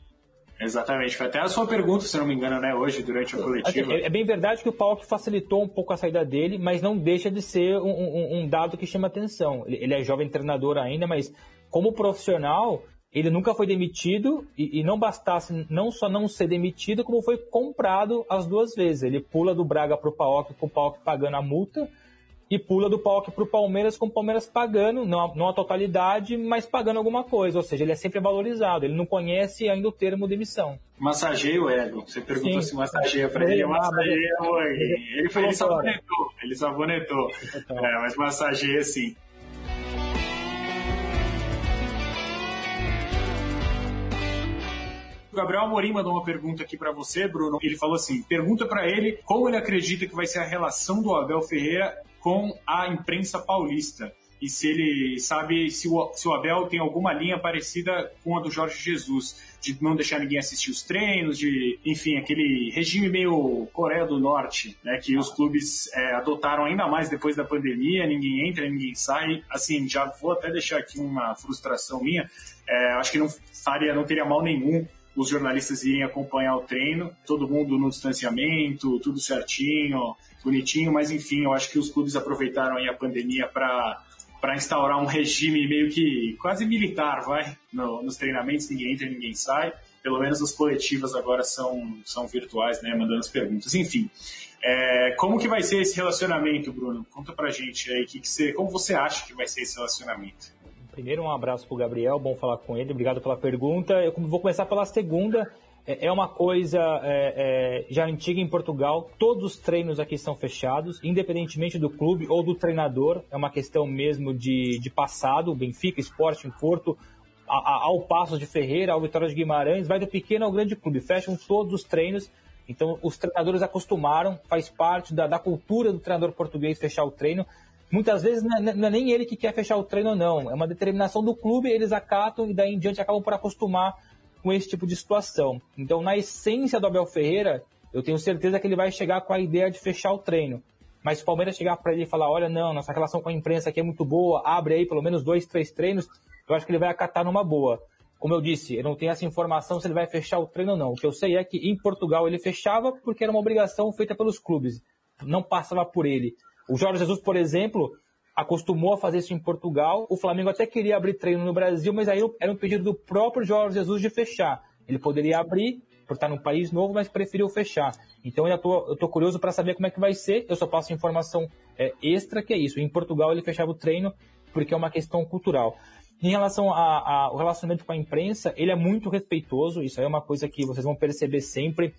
Exatamente, foi até a sua pergunta, se não me engano, né, hoje, durante a coletiva. Assim, é, bem verdade que o PAOK facilitou um pouco a saída dele, mas não deixa de ser um, um, um dado que chama atenção. Ele, ele é jovem treinador ainda, mas como profissional, ele nunca foi demitido e, e, não bastasse não só não ser demitido, como foi comprado as duas vezes. Ele pula do Braga para o PAOK com o PAOK pagando a multa e pula do PAOK para o Palmeiras com o Palmeiras pagando, não a, não a totalidade, mas pagando alguma coisa. Ou seja, ele é sempre valorizado, ele não conhece ainda o termo demissão. Massageia o ego. Você perguntou Sim. se massageia para ele, massageia o Ele, ele, ele sabonetou, ele sabonetou. É, mas massageia sim. O Gabriel Amorim mandou uma pergunta aqui para você, Bruno. Ele falou assim: pergunta para ele como ele acredita que vai ser a relação do Abel Ferreira com a imprensa paulista. E se ele sabe se o, se o Abel tem alguma linha parecida com a do Jorge Jesus, de não deixar ninguém assistir os treinos, de, enfim, aquele regime meio Coreia do Norte, né, que os clubes é, adotaram ainda mais depois da pandemia, ninguém entra, ninguém sai. Assim, já vou até deixar aqui uma frustração minha, é, acho que não faria, não teria mal nenhum os jornalistas irem acompanhar o treino, todo mundo no distanciamento, tudo certinho, bonitinho, mas enfim, eu acho que os clubes aproveitaram a pandemia para para instaurar um regime meio que quase militar, vai, no, nos treinamentos, ninguém entra, ninguém sai. Pelo menos as coletivas agora são, são virtuais, né, mandando as perguntas. Enfim, é, como que vai ser esse relacionamento, Bruno? Conta pra gente aí, que que você, como você acha que vai ser esse relacionamento? Primeiro, um abraço para o Gabriel, bom falar com ele, obrigado pela pergunta. Eu vou começar pela segunda. É, é uma coisa é, é, já antiga em Portugal, todos os treinos aqui são fechados, independentemente do clube ou do treinador, é uma questão mesmo de, de passado, Benfica, Esporte em Porto, a, a, ao Passo de Ferreira, ao Vitória de Guimarães, vai do pequeno ao grande clube, fecham todos os treinos, então os treinadores acostumaram, faz parte da, da cultura do treinador português fechar o treino, Muitas vezes não é, não é, nem ele que quer fechar o treino, não. É uma determinação do clube, eles acatam e daí em diante acabam por acostumar com esse tipo de situação. Então, na essência do Abel Ferreira, eu tenho certeza que ele vai chegar com a ideia de fechar o treino. Mas se o Palmeiras chegar para ele e falar: olha, não, nossa relação com a imprensa aqui é muito boa, abre aí pelo menos dois, três treinos, eu acho que ele vai acatar numa boa. Como eu disse, eu não tenho essa informação se ele vai fechar o treino ou não. O que eu sei é que em Portugal ele fechava porque era uma obrigação feita pelos clubes, não passava por ele. O Jorge Jesus, por exemplo, acostumou a fazer isso em Portugal. O Flamengo até queria abrir treino no Brasil, mas aí era um pedido do próprio Jorge Jesus de fechar. Ele poderia abrir por estar num país novo, mas preferiu fechar. Então eu estou curioso para saber como é que vai ser. Eu só passo informação é, extra que é isso. Em Portugal ele fechava o treino porque é uma questão cultural. Em relação ao relacionamento com a imprensa, ele é muito respeitoso. Isso aí é uma coisa que vocês vão perceber sempre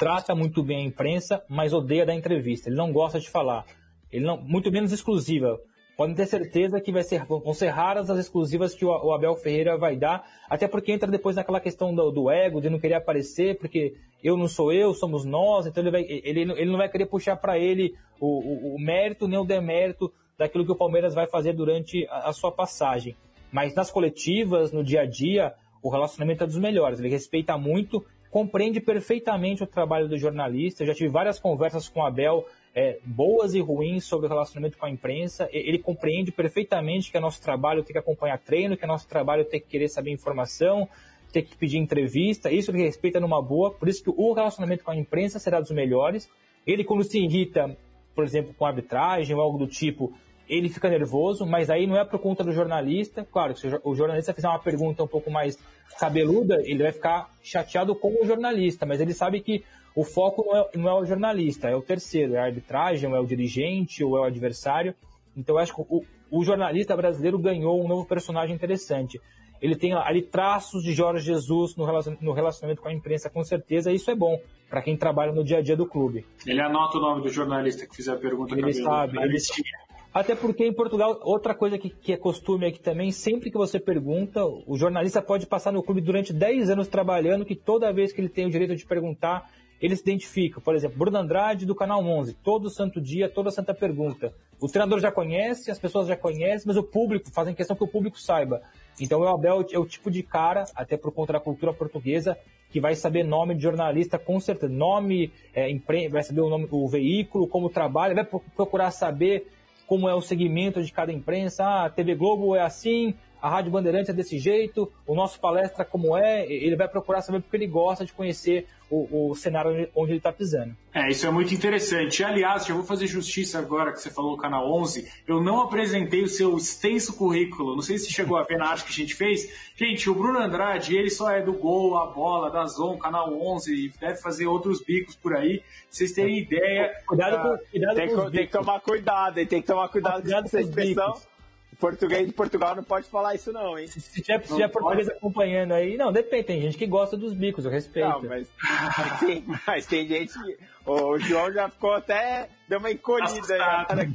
trata muito bem a imprensa, mas odeia dar entrevista. Ele não gosta de falar. Ele não, muito menos exclusiva. Podem ter certeza que vai ser, vão ser raras as exclusivas que o, o Abel Ferreira vai dar, até porque entra depois naquela questão do, do, ego, de não querer aparecer, porque eu não sou eu, somos nós, então ele, vai, ele, ele não vai querer puxar para ele o, o, o, mérito nem o demérito daquilo que o Palmeiras vai fazer durante a, a sua passagem. Mas nas coletivas, no dia a dia, o relacionamento é dos melhores. Ele respeita muito compreende perfeitamente o trabalho do jornalista. Eu já tive várias conversas com o Abel, é, boas e ruins, sobre o relacionamento com a imprensa. Ele compreende perfeitamente que é nosso trabalho ter que acompanhar treino, que é nosso trabalho ter que querer saber informação, ter que pedir entrevista. Isso ele respeita numa boa. Por isso que o relacionamento com a imprensa será dos melhores. Ele, quando se irrita, por exemplo, com arbitragem ou algo do tipo, ele fica nervoso, mas aí não é por conta do jornalista. Claro, se o jornalista fizer uma pergunta um pouco mais cabeluda, ele vai ficar chateado com o jornalista, mas ele sabe que o foco não é, não é o jornalista, é o terceiro, é a arbitragem, ou é o dirigente, ou é o adversário. Então eu acho que o, o jornalista brasileiro ganhou um novo personagem interessante. Ele tem ali traços de Jorge Jesus no relacionamento com a imprensa, com certeza, e isso é bom para quem trabalha no dia a dia do clube. Ele anota o nome do jornalista que fizer a pergunta. Ele sabe, ele, até porque em Portugal, outra coisa que, que, é costume aqui também, sempre que você pergunta, o jornalista pode passar no clube durante 10 anos trabalhando, que toda vez que ele tem o direito de perguntar, ele se identifica. Por exemplo, Bruno Andrade do Canal 11, todo santo dia, toda santa pergunta. O treinador já conhece, as pessoas já conhecem, mas o público, fazem questão que o público saiba. Então o Abel é o tipo de cara, até por conta da cultura portuguesa, que vai saber nome de jornalista com certeza, nome, é, vai saber o nome do veículo, como trabalha, vai procurar saber como é o segmento de cada imprensa. Ah, a TV Globo é assim, a Rádio Bandeirantes é desse jeito, o nosso palestra como é, ele vai procurar saber porque ele gosta de conhecer o, o cenário onde ele está pisando. É, isso é muito interessante. Aliás, já vou fazer justiça agora que você falou Canal 11. Eu não apresentei o seu extenso currículo. Não sei se chegou a ver na arte que a gente fez. Gente, o Bruno Andrade, ele só é do Gol, a bola, da Zon, Canal 11, e deve fazer outros bicos por aí. Vocês terem ideia. Cuidado com, cuidado tem, com tem que tomar cuidado, tem que tomar cuidado, cuidado com essa expressão. Bicos português de Portugal não pode falar isso não, hein? Se, se tiver, se tiver português acompanhando aí, não, depende, tem gente que gosta dos bicos, eu respeito. Não, mas, tem, mas tem gente que... O João já ficou até deu uma encolhida aí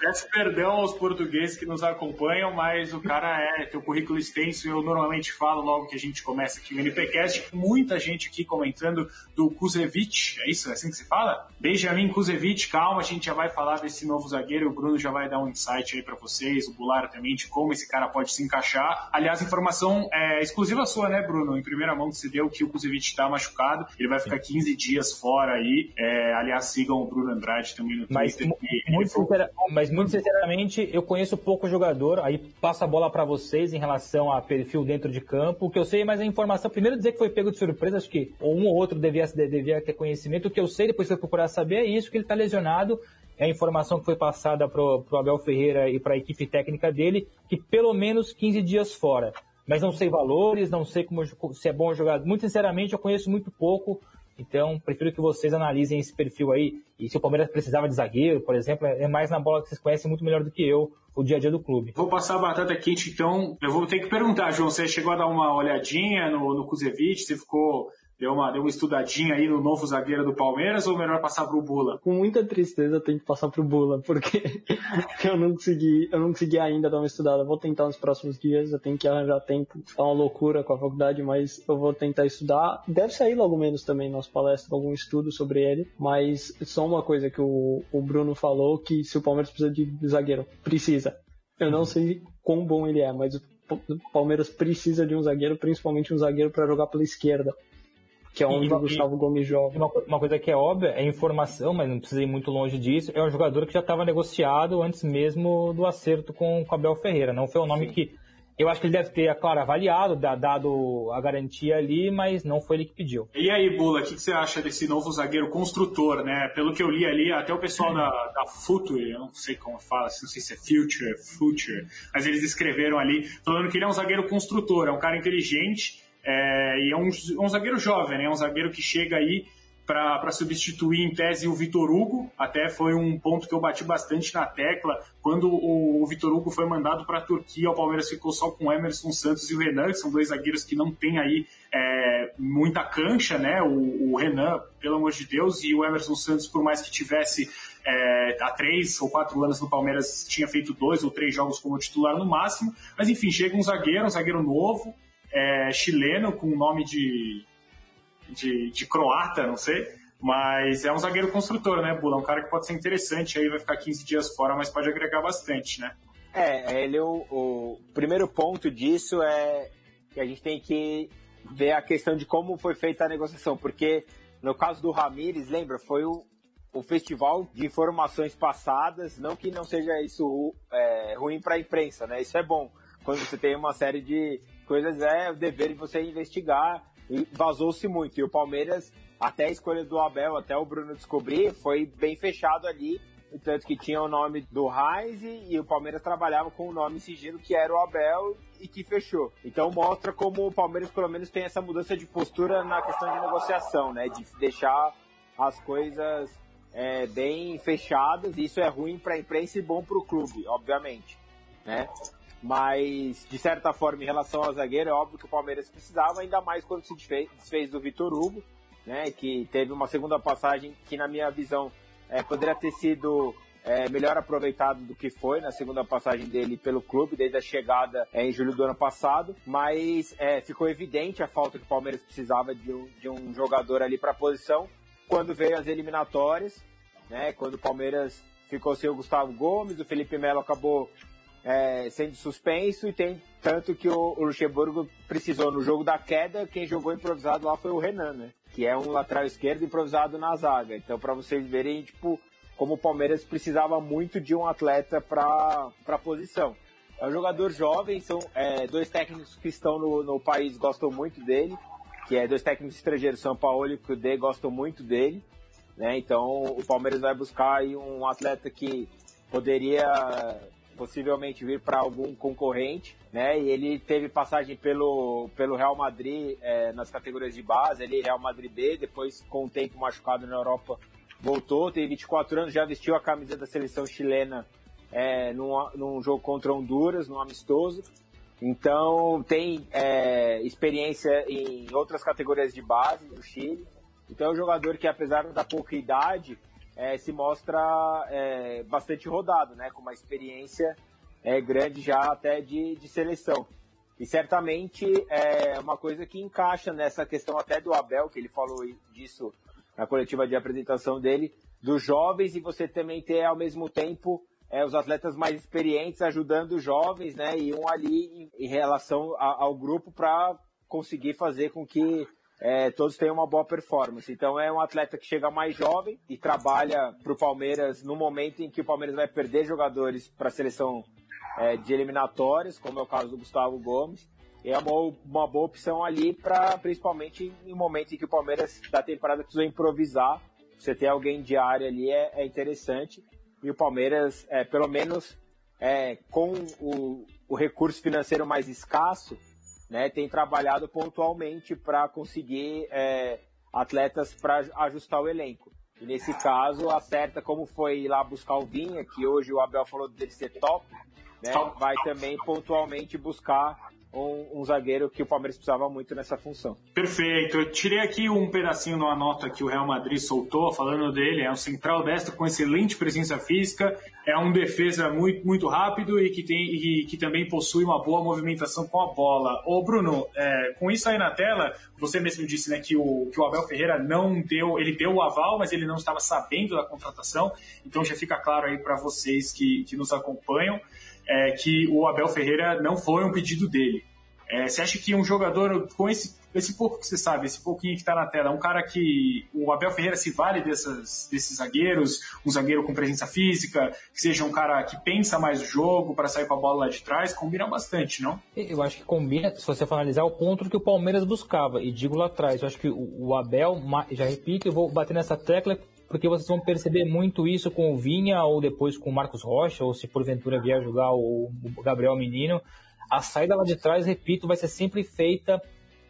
Peço perdão aos portugueses que nos acompanham, mas o cara é, tem o currículo extenso, eu normalmente falo logo que a gente começa aqui o NPcast, muita gente aqui comentando do Kuzevic, é isso? É assim que se fala? Benjamin Kuzevic, calma, a gente já vai falar desse novo zagueiro, o Bruno já vai dar um insight aí para vocês, o Bular também, de como esse cara pode se encaixar. Aliás, informação é, exclusiva sua, né, Bruno? Em primeira mão que você deu que o Kuzevic está machucado, ele vai ficar 15 dias fora aí. É, aliás, sigam o Bruno Andrade também no mas, Twitter. Muito sincera, mas muito sinceramente, eu conheço pouco jogador, aí passo a bola para vocês em relação a perfil dentro de campo. O que eu sei, mas a informação, primeiro dizer que foi pego de surpresa, acho que um ou outro devia, devia ter conhecimento. O que eu sei, depois se eu procurar saber, é isso, que ele está lesionado. É a informação que foi passada para o Abel Ferreira e para a equipe técnica dele, que pelo menos 15 dias fora mas não sei valores, não sei como, se é bom jogar. Muito sinceramente, eu conheço muito pouco. Então, prefiro que vocês analisem esse perfil aí. E se o Palmeiras precisava de zagueiro, por exemplo, é mais na bola que vocês conhecem muito melhor do que eu o dia a dia do clube. Vou passar a batata quente, então. Eu vou ter que perguntar, João, você chegou a dar uma olhadinha no, no Kuzevic? Você ficou deu uma, deu uma estudadinha aí no novo zagueiro do Palmeiras ou melhor passar pro Bula? Com muita tristeza eu tenho que passar pro Bula, porque eu não consegui, eu não consegui ainda dar uma estudada. Vou tentar nos próximos dias, eu tenho que arranjar tempo. Tá uma loucura com a faculdade, mas eu vou tentar estudar. Deve sair logo menos também nossa palestra, algum estudo sobre ele, mas só uma coisa que o, o Bruno falou, que se o Palmeiras precisa de zagueiro, precisa. Eu não sei quão bom ele é, mas o Palmeiras precisa de um zagueiro, principalmente um zagueiro para jogar pela esquerda que é onde e, o Gustavo Gomes joga. Uma, uma, coisa que é óbvia, é informação, mas não precisa ir muito longe disso, é um jogador que já estava negociado antes mesmo do acerto com o Abel Ferreira. Não foi um nome Sim. que eu acho que ele deve ter, claro, avaliado, dado a garantia ali, mas não foi ele que pediu. E aí, Bula, o que, que, você acha desse novo zagueiro construtor, né? Pelo que eu li ali, até o pessoal da, da Future, eu não sei como fala, não sei se é Future, Future, mas eles escreveram ali, falando que ele é um zagueiro construtor, é um cara inteligente, é, e é um, um, zagueiro jovem, né? É um zagueiro que chega aí para substituir em tese o Vitor Hugo. Até foi um ponto que eu bati bastante na tecla. Quando o, o Vitor Hugo foi mandado para a Turquia, o Palmeiras ficou só com o Emerson Santos e o Renan, que são dois zagueiros que não têm aí é, muita cancha, né? O, o, Renan, pelo amor de Deus, e o Emerson Santos, por mais que tivesse é, há três ou quatro anos no Palmeiras, tinha feito dois ou três jogos como titular no máximo. Mas enfim, chega um zagueiro, um zagueiro novo, é, chileno com nome de, de, de, croata, não sei. Mas é um zagueiro construtor, né, Bula? Um cara que pode ser interessante aí, vai ficar 15 dias fora, mas pode agregar bastante, né? É, ele o, o primeiro ponto disso é que a gente tem que ver a questão de como foi feita a negociação, porque no caso do Ramires, lembra, foi o, o festival de informações passadas, não que não seja isso é, ruim para a imprensa, né? Isso é bom quando você tem uma série de coisas é o dever de você investigar. E vazou-se muito. E o Palmeiras, até a escolha do Abel, até o Bruno descobrir, foi bem fechado ali. Tanto que tinha o nome do Heinz e o Palmeiras trabalhava com o nome sigilo que era o Abel e que fechou. Então mostra como o Palmeiras pelo menos tem essa mudança de postura na questão de negociação, né? De deixar as coisas é, bem fechadas. Isso é ruim para a imprensa e bom para o clube, obviamente, né? Mas, de certa forma, em relação ao zagueiro, é óbvio que o Palmeiras precisava, ainda mais quando se desfez, desfez do Vitor Hugo, né? Que teve uma segunda passagem que, na minha visão, é, poderia ter sido é, melhor aproveitado do que foi na segunda passagem dele pelo clube, desde a chegada é, em julho do ano passado. Mas é, ficou evidente a falta que o Palmeiras precisava de um, de um jogador ali para a posição quando veio as eliminatórias, né? Quando o Palmeiras ficou sem o Gustavo Gomes, o Felipe Melo acabou é, sendo suspenso e tem tanto que o, o, Luxemburgo precisou no jogo da queda, quem jogou improvisado lá foi o Renan, né? Que é um lateral esquerdo improvisado na zaga. Então, para vocês verem, tipo, como o Palmeiras precisava muito de um atleta para a posição. É um jogador jovem, são é, dois técnicos que estão no, no país gostam muito dele, que é dois técnicos estrangeiros, São Paulo e Cudê, gostam muito dele. Né? Então o Palmeiras vai buscar aí um atleta que poderia possivelmente vir para algum concorrente, né? E ele teve passagem pelo, pelo Real Madrid é, nas categorias de base, ali Real Madrid B, depois com o tempo machucado na Europa voltou, tem 24 anos, já vestiu a camisa da seleção chilena é, num, num jogo contra Honduras, num amistoso. Então tem é, experiência em outras categorias de base do Chile. Então é um jogador que, apesar da pouca idade, é, se mostra é, bastante rodado, né? Com uma experiência é, grande já até de, de seleção. E certamente é uma coisa que encaixa nessa questão até do Abel, que ele falou disso na coletiva de apresentação dele, dos jovens e você também ter ao mesmo tempo é, os atletas mais experientes ajudando os jovens, né? E um ali em, em relação a, ao grupo para conseguir fazer com que é, todos tenham uma boa performance. Então é um atleta que chega mais jovem e trabalha para o Palmeiras no momento em que o Palmeiras vai perder jogadores para a seleção é, de eliminatórias, como é o caso do Gustavo Gomes. É uma, uma boa opção ali para, principalmente em momento em que o Palmeiras da temporada precisa improvisar. Você ter alguém de área ali é, é interessante. E o Palmeiras, é, pelo menos é, com o, o recurso financeiro mais escasso, né, tem trabalhado pontualmente para conseguir é, atletas para ajustar o elenco. E nesse caso, acerta como foi lá buscar o Vinha, que hoje o Abel falou dele ser top, né, vai também pontualmente buscar um, um, zagueiro que o Palmeiras precisava muito nessa função. Perfeito. Eu tirei aqui um pedacinho numa nota que o Real Madrid soltou, falando dele. É um central destro com excelente presença física, é um defesa muito, muito rápido e que, tem, e que também possui uma boa movimentação com a bola. Ô Bruno, é, com isso aí na tela, você mesmo disse né, que, o, que o Abel Ferreira não deu, ele deu o aval, mas ele não estava sabendo da contratação. Então já fica claro aí para vocês que, que nos acompanham é, que o Abel Ferreira não foi um pedido dele. É, você acha que um jogador com esse, esse pouco que você sabe, esse pouquinho que está na tela, um cara que o Abel Ferreira se vale dessas, desses zagueiros, um zagueiro com presença física, que seja um cara que pensa mais o jogo para sair com a bola lá de trás, combina bastante, não? Eu acho que combina, se você for analisar, o ponto que o Palmeiras buscava, e digo lá atrás, eu acho que o Abel, já repito, eu vou bater nessa tecla porque vocês vão perceber muito isso com o Vinha ou depois com o Marcos Rocha, ou se porventura vier jogar o Gabriel Menino. A saída lá de trás, repito, vai ser sempre feita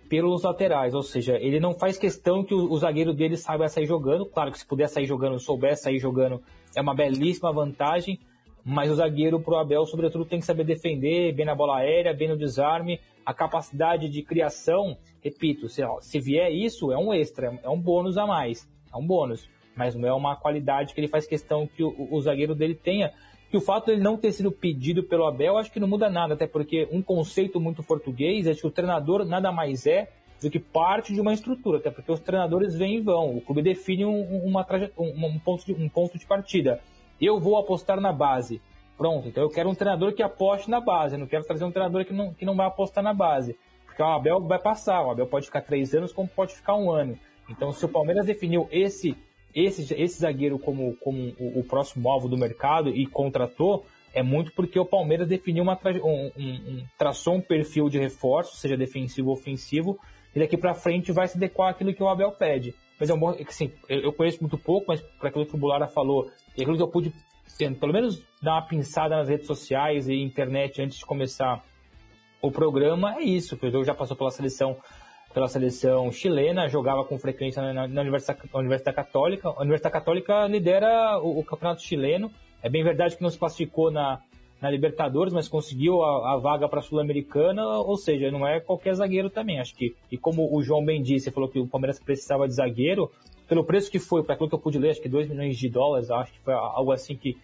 pelos laterais, ou seja, ele não faz questão que o, zagueiro dele saiba sair jogando. Claro que se puder sair jogando, souber sair jogando, é uma belíssima vantagem, mas o zagueiro pro Abel, sobretudo, tem que saber defender, bem na bola aérea, bem no desarme, a capacidade de criação, repito, se, se vier isso, é um extra, é um bônus a mais, é um bônus mas não é uma qualidade que ele faz questão que o, o zagueiro dele tenha. Que o fato de ele não ter sido pedido pelo Abel, acho que não muda nada, até porque um conceito muito português é que o treinador nada mais é do que parte de uma estrutura, até porque os treinadores vêm e vão. O clube define um, uma um, um, ponto de, um ponto de partida. Eu vou apostar na base. Pronto, então eu quero um treinador que aposte na base, eu não quero trazer um treinador que não, que não vai apostar na base. Porque o Abel vai passar, o Abel pode ficar três anos, como pode ficar um ano. Então, se o Palmeiras definiu esse esse, esse zagueiro como, como o, o, próximo alvo do mercado e contratou, é muito porque o Palmeiras definiu uma um, um, traçou um perfil de reforço, seja defensivo ou ofensivo, e daqui para frente vai se adequar àquilo que o Abel pede. Mas é um bom, assim, eu conheço muito pouco, mas para aquilo que o Bulara falou, e aquilo que eu pude, pelo menos dar uma pinçada nas redes sociais e internet antes de começar o programa, é isso. O jogo já passou pela seleção pela seleção chilena, jogava com frequência na, na Universidade, Católica. A Universidade Católica lidera o, o, campeonato chileno. É bem verdade que não se classificou na, na Libertadores, mas conseguiu a, a vaga para a Sul-Americana, ou seja, não é qualquer zagueiro também. Acho que, e como o João bem disse, falou que o Palmeiras precisava de zagueiro, pelo preço que foi, para aquilo que eu pude ler, acho que 2 milhões de dólares, acho que foi algo assim que,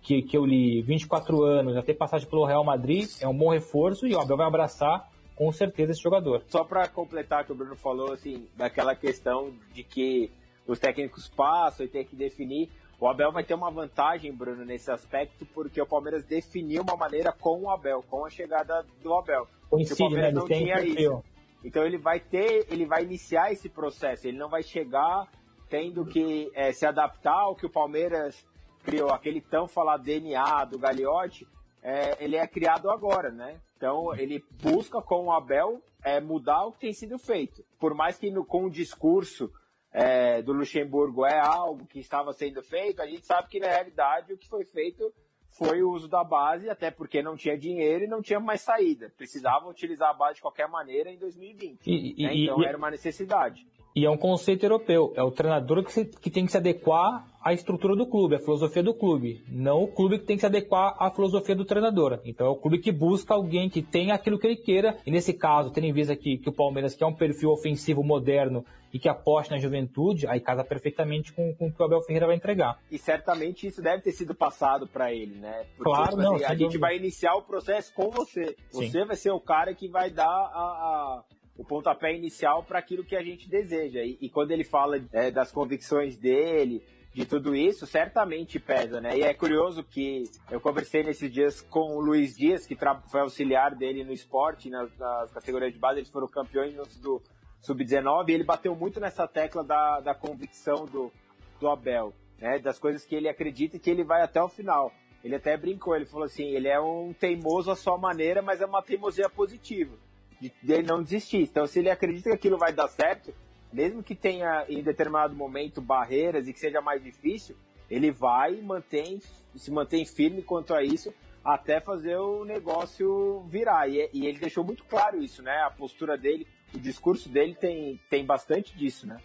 que, que eu li, 24 anos, ter passagem pelo Real Madrid, é um bom reforço e o Abel vai abraçar com certeza esse jogador. Só para completar o que o Bruno falou, assim, daquela questão de que os técnicos passam e tem que definir. O Abel vai ter uma vantagem, Bruno, nesse aspecto, porque o Palmeiras definiu uma maneira com o Abel, com a chegada do Abel. Coincide, o Palmeiras né? não tinha isso. Então ele vai ter, ele vai iniciar esse processo. Ele não vai chegar tendo que é, se adaptar ao que o Palmeiras criou, aquele tão falado DNA do Gagliotti, é, ele é criado agora, né? Então ele busca com o Abel é, mudar o que tem sido feito. Por mais que no, com o discurso é, do Luxemburgo é algo que estava sendo feito, a gente sabe que na realidade o que foi feito foi o uso da base, até porque não tinha dinheiro e não tinha mais saída. Precisavam utilizar a base de qualquer maneira em 2020. E, né? Então e, era uma necessidade. E é um conceito europeu. É o treinador que, se, que tem que se adequar à estrutura do clube, à filosofia do clube. Não o clube que tem que se adequar à filosofia do treinador. Então é o clube que busca alguém que tenha aquilo que ele queira. E nesse caso, tendo em vista aqui que o Palmeiras quer um perfil ofensivo moderno e que aposte na juventude, aí casa perfeitamente com, com o que o Abel Ferreira vai entregar. E certamente isso deve ter sido passado para ele, né? Porque, claro, tipo, não. Assim, a gente vai iniciar o processo com você. Você Sim. vai ser o cara que vai dar a, a o pontapé inicial para aquilo que a gente deseja. E, e quando ele fala é, das convicções dele, de tudo isso, certamente pesa, né? E é curioso que eu conversei nesses dias com o Luiz Dias, que foi auxiliar dele no esporte, nas, nas categorias de base, eles foram campeões do Sub-19, e ele bateu muito nessa tecla da, da convicção do, do Abel, né? Das coisas que ele acredita e que ele vai até o final. Ele até brincou, ele falou assim, ele é um teimoso à sua maneira, mas é uma teimosia positiva de, ele não desistir. Então, se ele acredita que aquilo vai dar certo, mesmo que tenha em determinado momento barreiras e que seja mais difícil, ele vai e mantém, se mantém firme quanto a isso até fazer o negócio virar. E, e, ele deixou muito claro isso, né? A postura dele, o discurso dele tem, tem bastante disso, né?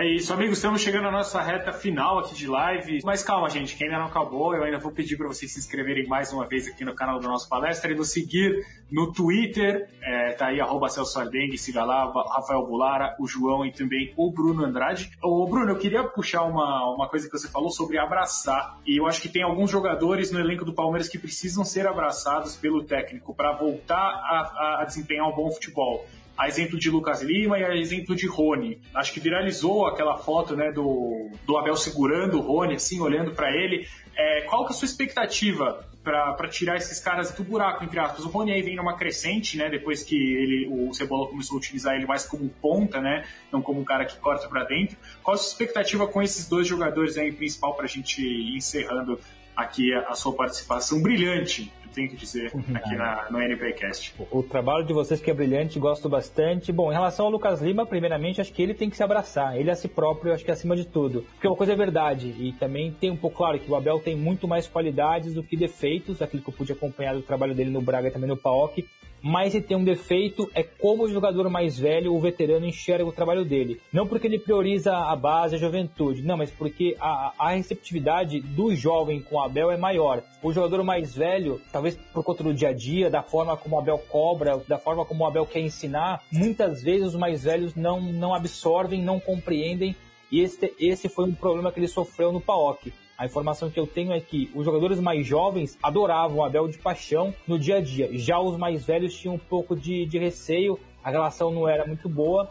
É isso, amigos, estamos chegando à nossa reta final aqui de live. Mas calma, gente, que ainda não acabou. Eu ainda vou pedir para vocês se inscreverem mais uma vez aqui no canal do nosso palestra e nos seguir no Twitter. É, tá aí, arroba Celso Ardengue, siga lá, Rafael Bulara, o João e também o Bruno Andrade. Ô, Bruno, eu queria puxar uma, uma coisa que você falou sobre abraçar. E eu acho que tem alguns jogadores no elenco do Palmeiras que precisam ser abraçados pelo técnico para voltar a, a desempenhar um bom futebol a exemplo de Lucas Lima e a exemplo de Rony. Acho que viralizou aquela foto né, do, do Abel segurando o Rony, assim, olhando para ele. É, qual que é a sua expectativa para tirar esses caras do buraco, entre aspas? O Rony aí vem numa crescente, né? Depois que ele, o Cebola começou a utilizar ele mais como ponta, né? Não como um cara que corta para dentro. Qual a sua expectativa com esses dois jogadores aí principal para a gente ir encerrando aqui a, a sua participação brilhante tenho que dizer aqui na, no NPcast. O, o, trabalho de vocês que é brilhante, gosto bastante. Bom, em relação ao Lucas Lima, primeiramente, acho que ele tem que se abraçar. Ele a si próprio, acho que acima de tudo. Porque uma coisa é verdade, e também tem um pouco claro que o Abel tem muito mais qualidades do que defeitos, aquilo que eu pude acompanhar do trabalho dele no Braga e também no PAOK mas ele tem um defeito, é como o jogador mais velho, o veterano, enxerga o trabalho dele. Não porque ele prioriza a base, a juventude, não, mas porque a, a receptividade do jovem com o Abel é maior. O jogador mais velho, talvez por conta do dia a dia, da forma como o Abel cobra, da forma como o Abel quer ensinar, muitas vezes os mais velhos não, não absorvem, não compreendem, e esse, esse foi um problema que ele sofreu no PAOK. A informação que eu tenho é que os jogadores mais jovens adoravam Abel de paixão no dia a dia. Já os mais velhos tinham um pouco de, de receio, a relação não era muito boa.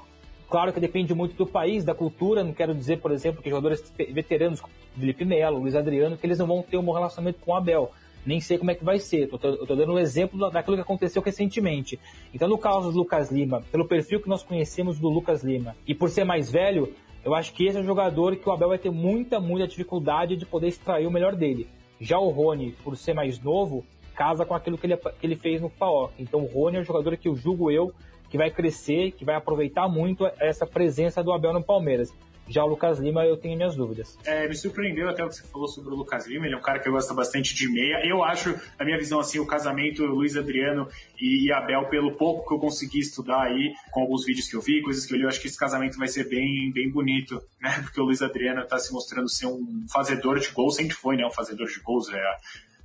Claro que depende muito do país, da cultura. Não quero dizer, por exemplo, que jogadores veteranos, Felipe Melo, Luiz Adriano, que eles não vão ter um bom relacionamento com o Abel. Nem sei como é que vai ser. Tô, tô dando um exemplo daquilo que aconteceu recentemente. Então, no caso do Lucas Lima, pelo perfil que nós conhecemos do Lucas Lima, e por ser mais velho, eu acho que esse é um jogador que o Abel vai ter muita, muita dificuldade de poder extrair o melhor dele. Já o Rony, por ser mais novo, casa com aquilo que ele, que ele fez no PAOK. Então o Rony é um jogador que eu julgo eu que vai crescer, que vai aproveitar muito essa presença do Abel no Palmeiras. Já o Lucas Lima, eu tenho minhas dúvidas. É, me surpreendeu até o que você falou sobre o Lucas Lima. Ele é um cara que gosta bastante de meia. Eu acho, na minha visão, assim, o casamento Luiz Adriano e Abel, pelo pouco que eu consegui estudar aí, com alguns vídeos que eu vi, coisas que eu li, eu acho que esse casamento vai ser bem, bem bonito, né? Porque o Luiz Adriano está se mostrando ser um fazedor de gols, sempre foi, né? Um fazedor de gols, é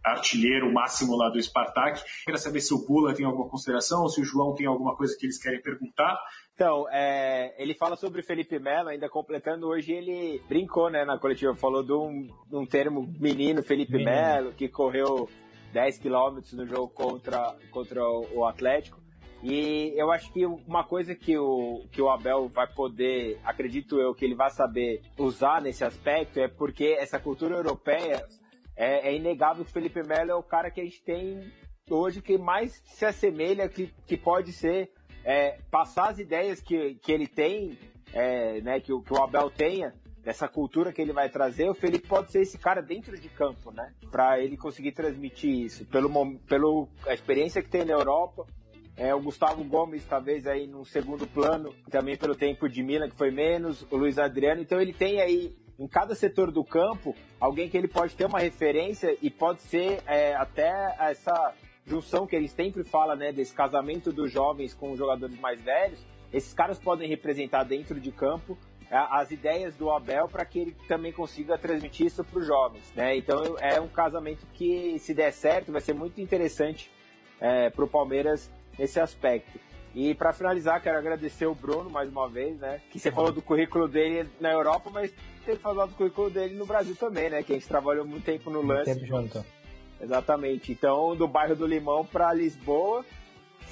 artilheiro máximo lá do Spartak. Queria saber se o Bula tem alguma consideração ou se o João tem alguma coisa que eles querem perguntar. Então, é, ele fala sobre Felipe Melo, ainda completando, hoje ele brincou né, na coletiva, falou de um, um termo menino, Felipe menino. Melo, que correu 10 quilômetros no jogo contra, contra o Atlético. E eu acho que uma coisa que o, que o Abel vai poder, acredito eu, que ele vai saber usar nesse aspecto é porque essa cultura europeia é, é inegável que o Felipe Melo é o cara que a gente tem hoje que mais se assemelha, que, que pode ser é, passar as ideias que, que ele tem, é, né, que, que o Abel tenha, dessa cultura que ele vai trazer, o Felipe pode ser esse cara dentro de campo, né? Para ele conseguir transmitir isso, pelo, pelo a experiência que tem na Europa, é, o Gustavo Gomes, talvez, aí no segundo plano, também pelo tempo de Milan, que foi menos, o Luiz Adriano. Então ele tem aí, em cada setor do campo, alguém que ele pode ter uma referência e pode ser é, até essa junção que ele sempre fala, né, desse casamento dos jovens com os jogadores mais velhos. Esses caras podem representar dentro de campo é, as ideias do Abel para que ele também consiga transmitir isso para os jovens. Né? Então é um casamento que, se der certo, vai ser muito interessante é, para o Palmeiras nesse aspecto. E para finalizar, quero agradecer o Bruno mais uma vez, né? Que você falou do currículo dele na Europa, mas tem que falar do currículo dele no Brasil também, né? Que a gente trabalhou muito tempo no lance. Tempo junto. Exatamente. Então, do bairro do Limão para Lisboa,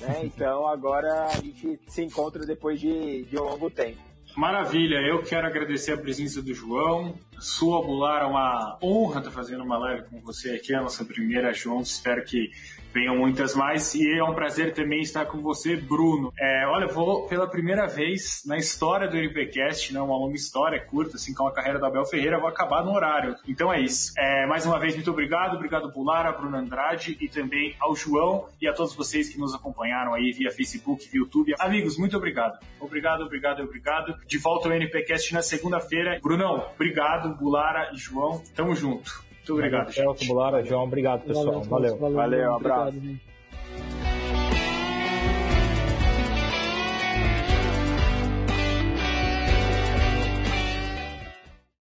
né? Então agora a gente se encontra depois de, de um longo tempo. Maravilha, eu quero agradecer a presença do João. Sua Bular, é uma honra estar fazendo uma live com você aqui, a nossa primeira juntos. Espero que venham muitas mais. E é um prazer também estar com você, Bruno. É, olha, vou pela primeira vez na história do NPcast, né, uma longa história, curta, assim, com a carreira da Abel Ferreira, vou acabar no horário. Então é isso. É, mais uma vez, muito obrigado. Obrigado, Bular, a Bruno Andrade e também ao João e a todos vocês que nos acompanharam aí via Facebook, via YouTube. Amigos, muito obrigado. Obrigado, obrigado, obrigado. De volta ao NPcast na segunda-feira. Brunão, obrigado. Bulara e João, tamo junto. Muito obrigado, Celso, Bulara, João, obrigado, pessoal. Valeu. Valeu, valeu um abraço. Obrigado,